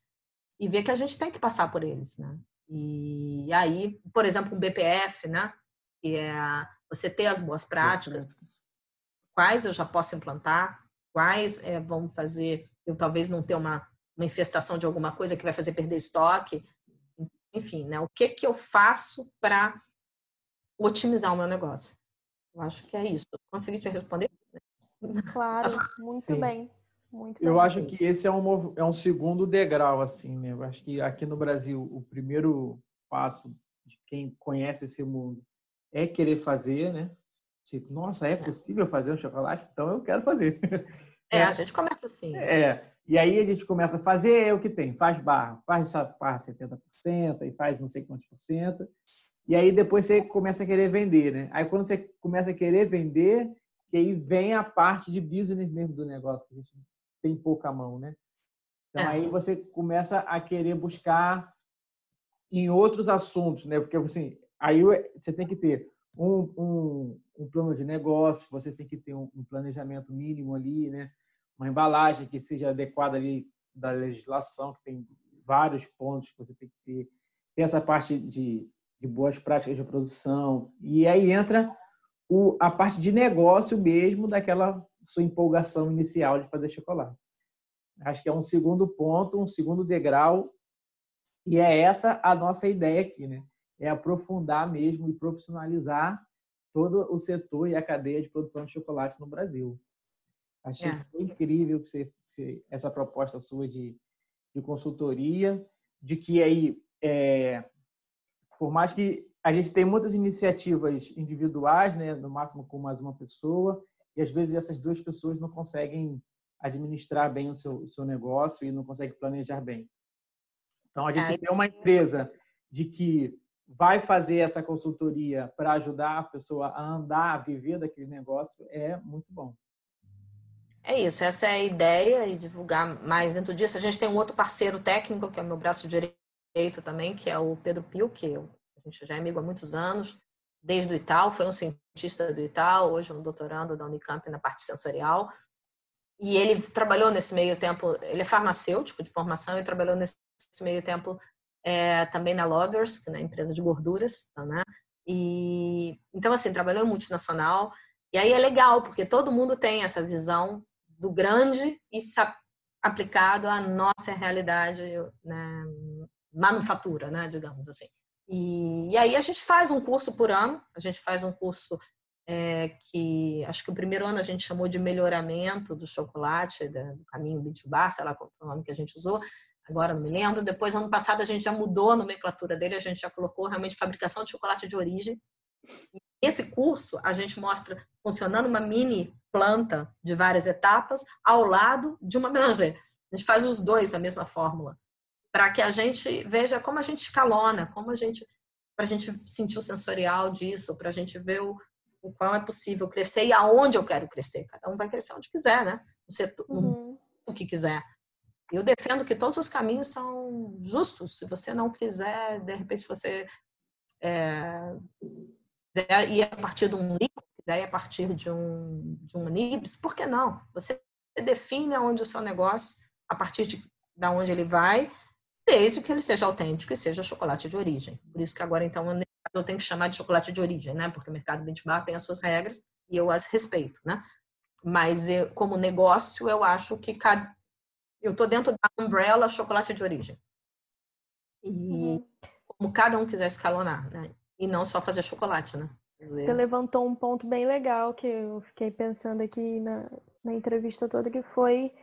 e ver que a gente tem que passar por eles, né? E aí, por exemplo, um BPF, né? Que é você ter as boas práticas, quais eu já posso implantar, quais é, vão fazer eu talvez não ter uma, uma infestação de alguma coisa que vai fazer perder estoque, enfim, né? O que que eu faço para otimizar o meu negócio? Eu acho que é isso. Consegui te responder? Claro, muito Sim. bem. Muito eu acho que esse é um, é um segundo degrau, assim, né? Eu acho que aqui no Brasil, o primeiro passo de quem conhece esse mundo é querer fazer, né? Tipo, nossa, é, é possível fazer um chocolate? Então eu quero fazer. É, a gente começa assim. É. E aí a gente começa a fazer é o que tem, faz barra, faz barra 70% e faz não sei quantos por cento. E aí depois você começa a querer vender, né? Aí quando você começa a querer vender, que aí vem a parte de business mesmo do negócio, que a gente tem pouca mão, né? Então é. aí você começa a querer buscar em outros assuntos, né? Porque assim, aí você tem que ter um, um, um plano de negócio, você tem que ter um, um, planejamento mínimo ali, né? Uma embalagem que seja adequada ali da legislação, que tem vários pontos que você tem que ter. Tem essa parte de, de boas práticas de produção. E aí entra o, a parte de negócio mesmo daquela sua empolgação inicial de fazer chocolate. Acho que é um segundo ponto, um segundo degrau, e é essa a nossa ideia aqui, né? É aprofundar mesmo e profissionalizar todo o setor e a cadeia de produção de chocolate no Brasil. Achei é. incrível que você, você, essa proposta sua de, de consultoria, de que aí, é, por mais que a gente tem muitas iniciativas individuais, né, no máximo com mais uma pessoa, e às vezes essas duas pessoas não conseguem administrar bem o seu, o seu negócio e não conseguem planejar bem. Então, a gente tem uma empresa de que vai fazer essa consultoria para ajudar a pessoa a andar, a viver daquele negócio, é muito bom. É isso, essa é a ideia e divulgar mais dentro disso. A gente tem um outro parceiro técnico, que é o meu braço direito também, que é o Pedro Pio, que a gente já é amigo há muitos anos desde o Itaú, foi um cientista do Itaú, hoje um doutorando da Unicamp na parte sensorial. E ele trabalhou nesse meio tempo, ele é farmacêutico de formação e trabalhou nesse meio tempo é, também na Lovers, que é empresa de gorduras, né? E então assim, trabalhou em multinacional. E aí é legal, porque todo mundo tem essa visão do grande e aplicado à nossa realidade, né, manufatura, né, digamos assim. E, e, aí a gente faz um curso por ano, a gente faz um curso é, que acho que o primeiro ano a gente chamou de melhoramento do chocolate, do caminho Bitubá, sei lá qual foi o nome que a gente usou, agora não me lembro. Depois, ano passado, a gente já mudou a nomenclatura dele, a gente já colocou realmente fabricação de chocolate de origem. E esse curso a gente mostra funcionando uma mini planta de várias etapas ao lado de uma melanger. A gente faz os dois a mesma fórmula para que a gente veja como a gente escalona, como a gente para a gente sentir o sensorial disso, para a gente ver o, o qual é possível crescer e aonde eu quero crescer. Cada um vai crescer onde quiser, né? No setor, uhum. o que quiser. Eu defendo que todos os caminhos são justos. Se você não quiser, de repente, você é, quiser ir a partir de um líquido, quiser ir a partir de um, de um nibs, por que não? Você define onde o seu negócio, a partir de da onde ele vai, desde que ele seja autêntico e seja chocolate de origem. Por isso que agora, então, eu tenho que chamar de chocolate de origem, né? Porque o mercado benchmark tem as suas regras e eu as respeito, né? Mas eu, como negócio, eu acho que cada... eu estou dentro da umbrella chocolate de origem. E uhum. como cada um quiser escalonar, né? E não só fazer chocolate, né? Você levantou um ponto bem legal que eu fiquei pensando aqui na, na entrevista toda, que foi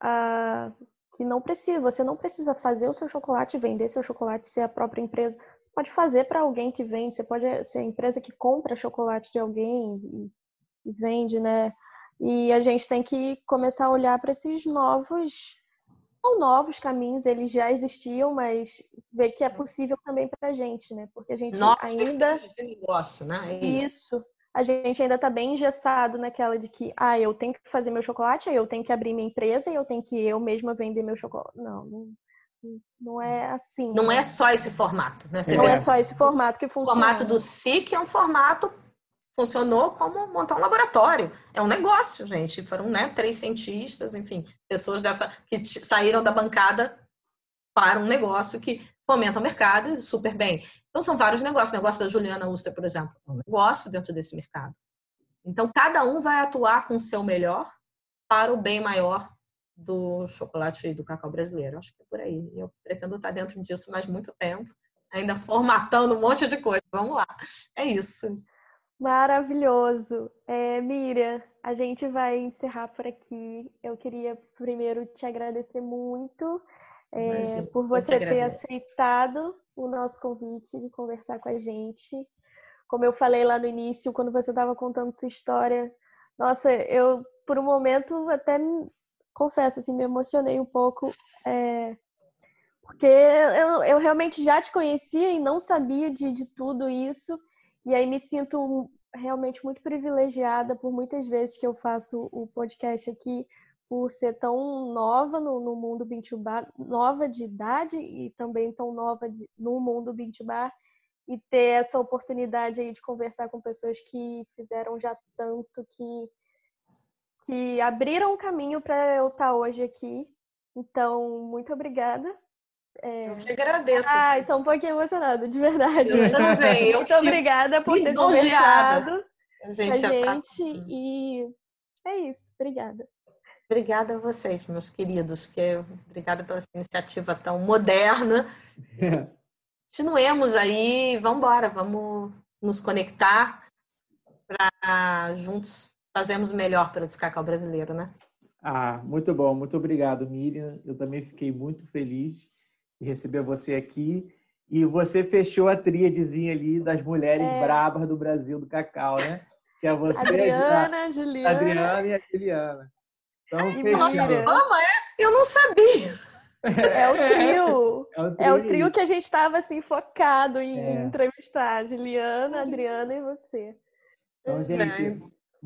a que não precisa, você não precisa fazer o seu chocolate, vender seu chocolate, ser a própria empresa. Você pode fazer para alguém que vende, você pode ser a empresa que compra chocolate de alguém e, e vende, né? E a gente tem que começar a olhar para esses novos, não novos caminhos, eles já existiam, mas ver que é possível também para a gente, né? Porque a gente Novos ainda. de negócio, né? É Isso. isso. A gente ainda está bem engessado naquela de que, ah, eu tenho que fazer meu chocolate, aí eu tenho que abrir minha empresa e eu tenho que eu mesma vender meu chocolate. Não, não, não é assim. Não né? é só esse formato, né? Você Não vê é só esse formato que o funciona. formato do SIC é um formato funcionou como montar um laboratório. É um negócio, gente. Foram né, três cientistas, enfim, pessoas dessa que saíram da bancada para um negócio que fomenta o mercado super bem. Então, são vários negócios. O negócio da Juliana Uster, por exemplo, é um negócio dentro desse mercado. Então, cada um vai atuar com o seu melhor para o bem maior do chocolate e do cacau brasileiro. Acho que é por aí. Eu pretendo estar dentro disso mais muito tempo, ainda formatando um monte de coisa. Vamos lá. É isso. Maravilhoso. É, Miriam, a gente vai encerrar por aqui. Eu queria primeiro te agradecer muito é, por você ter aceitado o nosso convite de conversar com a gente. Como eu falei lá no início, quando você estava contando sua história, nossa, eu por um momento até confesso assim, me emocionei um pouco, é, porque eu, eu realmente já te conhecia e não sabia de, de tudo isso. E aí me sinto realmente muito privilegiada por muitas vezes que eu faço o podcast aqui, por ser tão nova no, no mundo Bintubar, nova de idade e também tão nova de, no mundo Bintubar, e ter essa oportunidade aí de conversar com pessoas que fizeram já tanto, que, que abriram o caminho para eu estar hoje aqui. Então, muito obrigada. Eu que agradeço. Ah, estou um pouquinho emocionada, de verdade. Eu também. Eu Muito obrigada por ter conversado A com gente a tá- gente. E é isso. Obrigada. Obrigada a vocês, meus queridos. Que obrigada pela iniciativa tão moderna. Continuemos aí, vamos embora, vamos nos conectar para juntos fazermos o melhor pelo descacau brasileiro, né? Ah, muito bom, muito obrigado, Miriam. Eu também fiquei muito feliz de receber você aqui. E você fechou a tríadezinha ali das mulheres É. brabas do Brasil do cacau, né? Que é você, Adriana, a Juliana. Adriana e a Juliana. Então, E. Miriam. Fama, é? Eu não sabia. É o trio. É o É o trio. trio que a gente estava assim focado em É. entrevistar. Juliana, Adriana e você. Então, gente, é.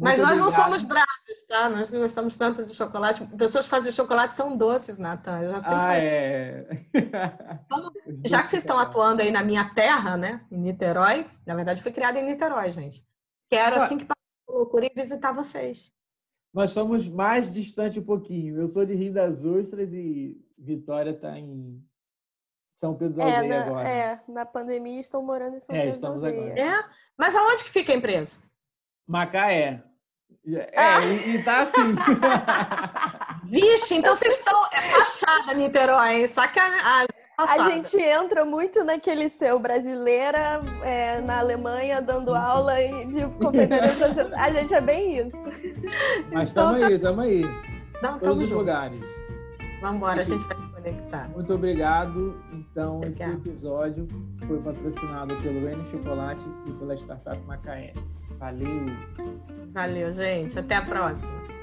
Mas nós não obrigado. somos bravos, tá? Nós não gostamos tanto de chocolate. Pessoas que fazem chocolate são doces, Natan. Eu já sempre Ah, falei. é. Os Já que vocês estão doces, atuando aí na minha terra, né? Em Niterói. Na verdade, fui criada em Niterói, gente. Quero, assim que passar a loucura, ir visitar vocês. Nós somos mais distante um pouquinho. Eu sou de Rio das Ostras e Vitória está em São Pedro da É Aldeia na, agora. é, na pandemia estão morando em São É, Pedro da estamos Aldeia. agora. É? Mas aonde que fica a empresa? Macaé. É, Ah. e, e tá assim. Vixe, então vocês estão. É fachada, Niterói. hein? Sacanagem. A gente entra muito naquele seu brasileira é, na Alemanha dando aula e de francesa. A gente é bem isso. Mas estamos aí, estamos aí. Não, Todos os junto. lugares. Vamos embora, a gente vai se conectar. Muito obrigado. Então, esse episódio foi patrocinado pelo N Chocolate e pela Startup Macaé. Valeu! Valeu, gente. Até a próxima.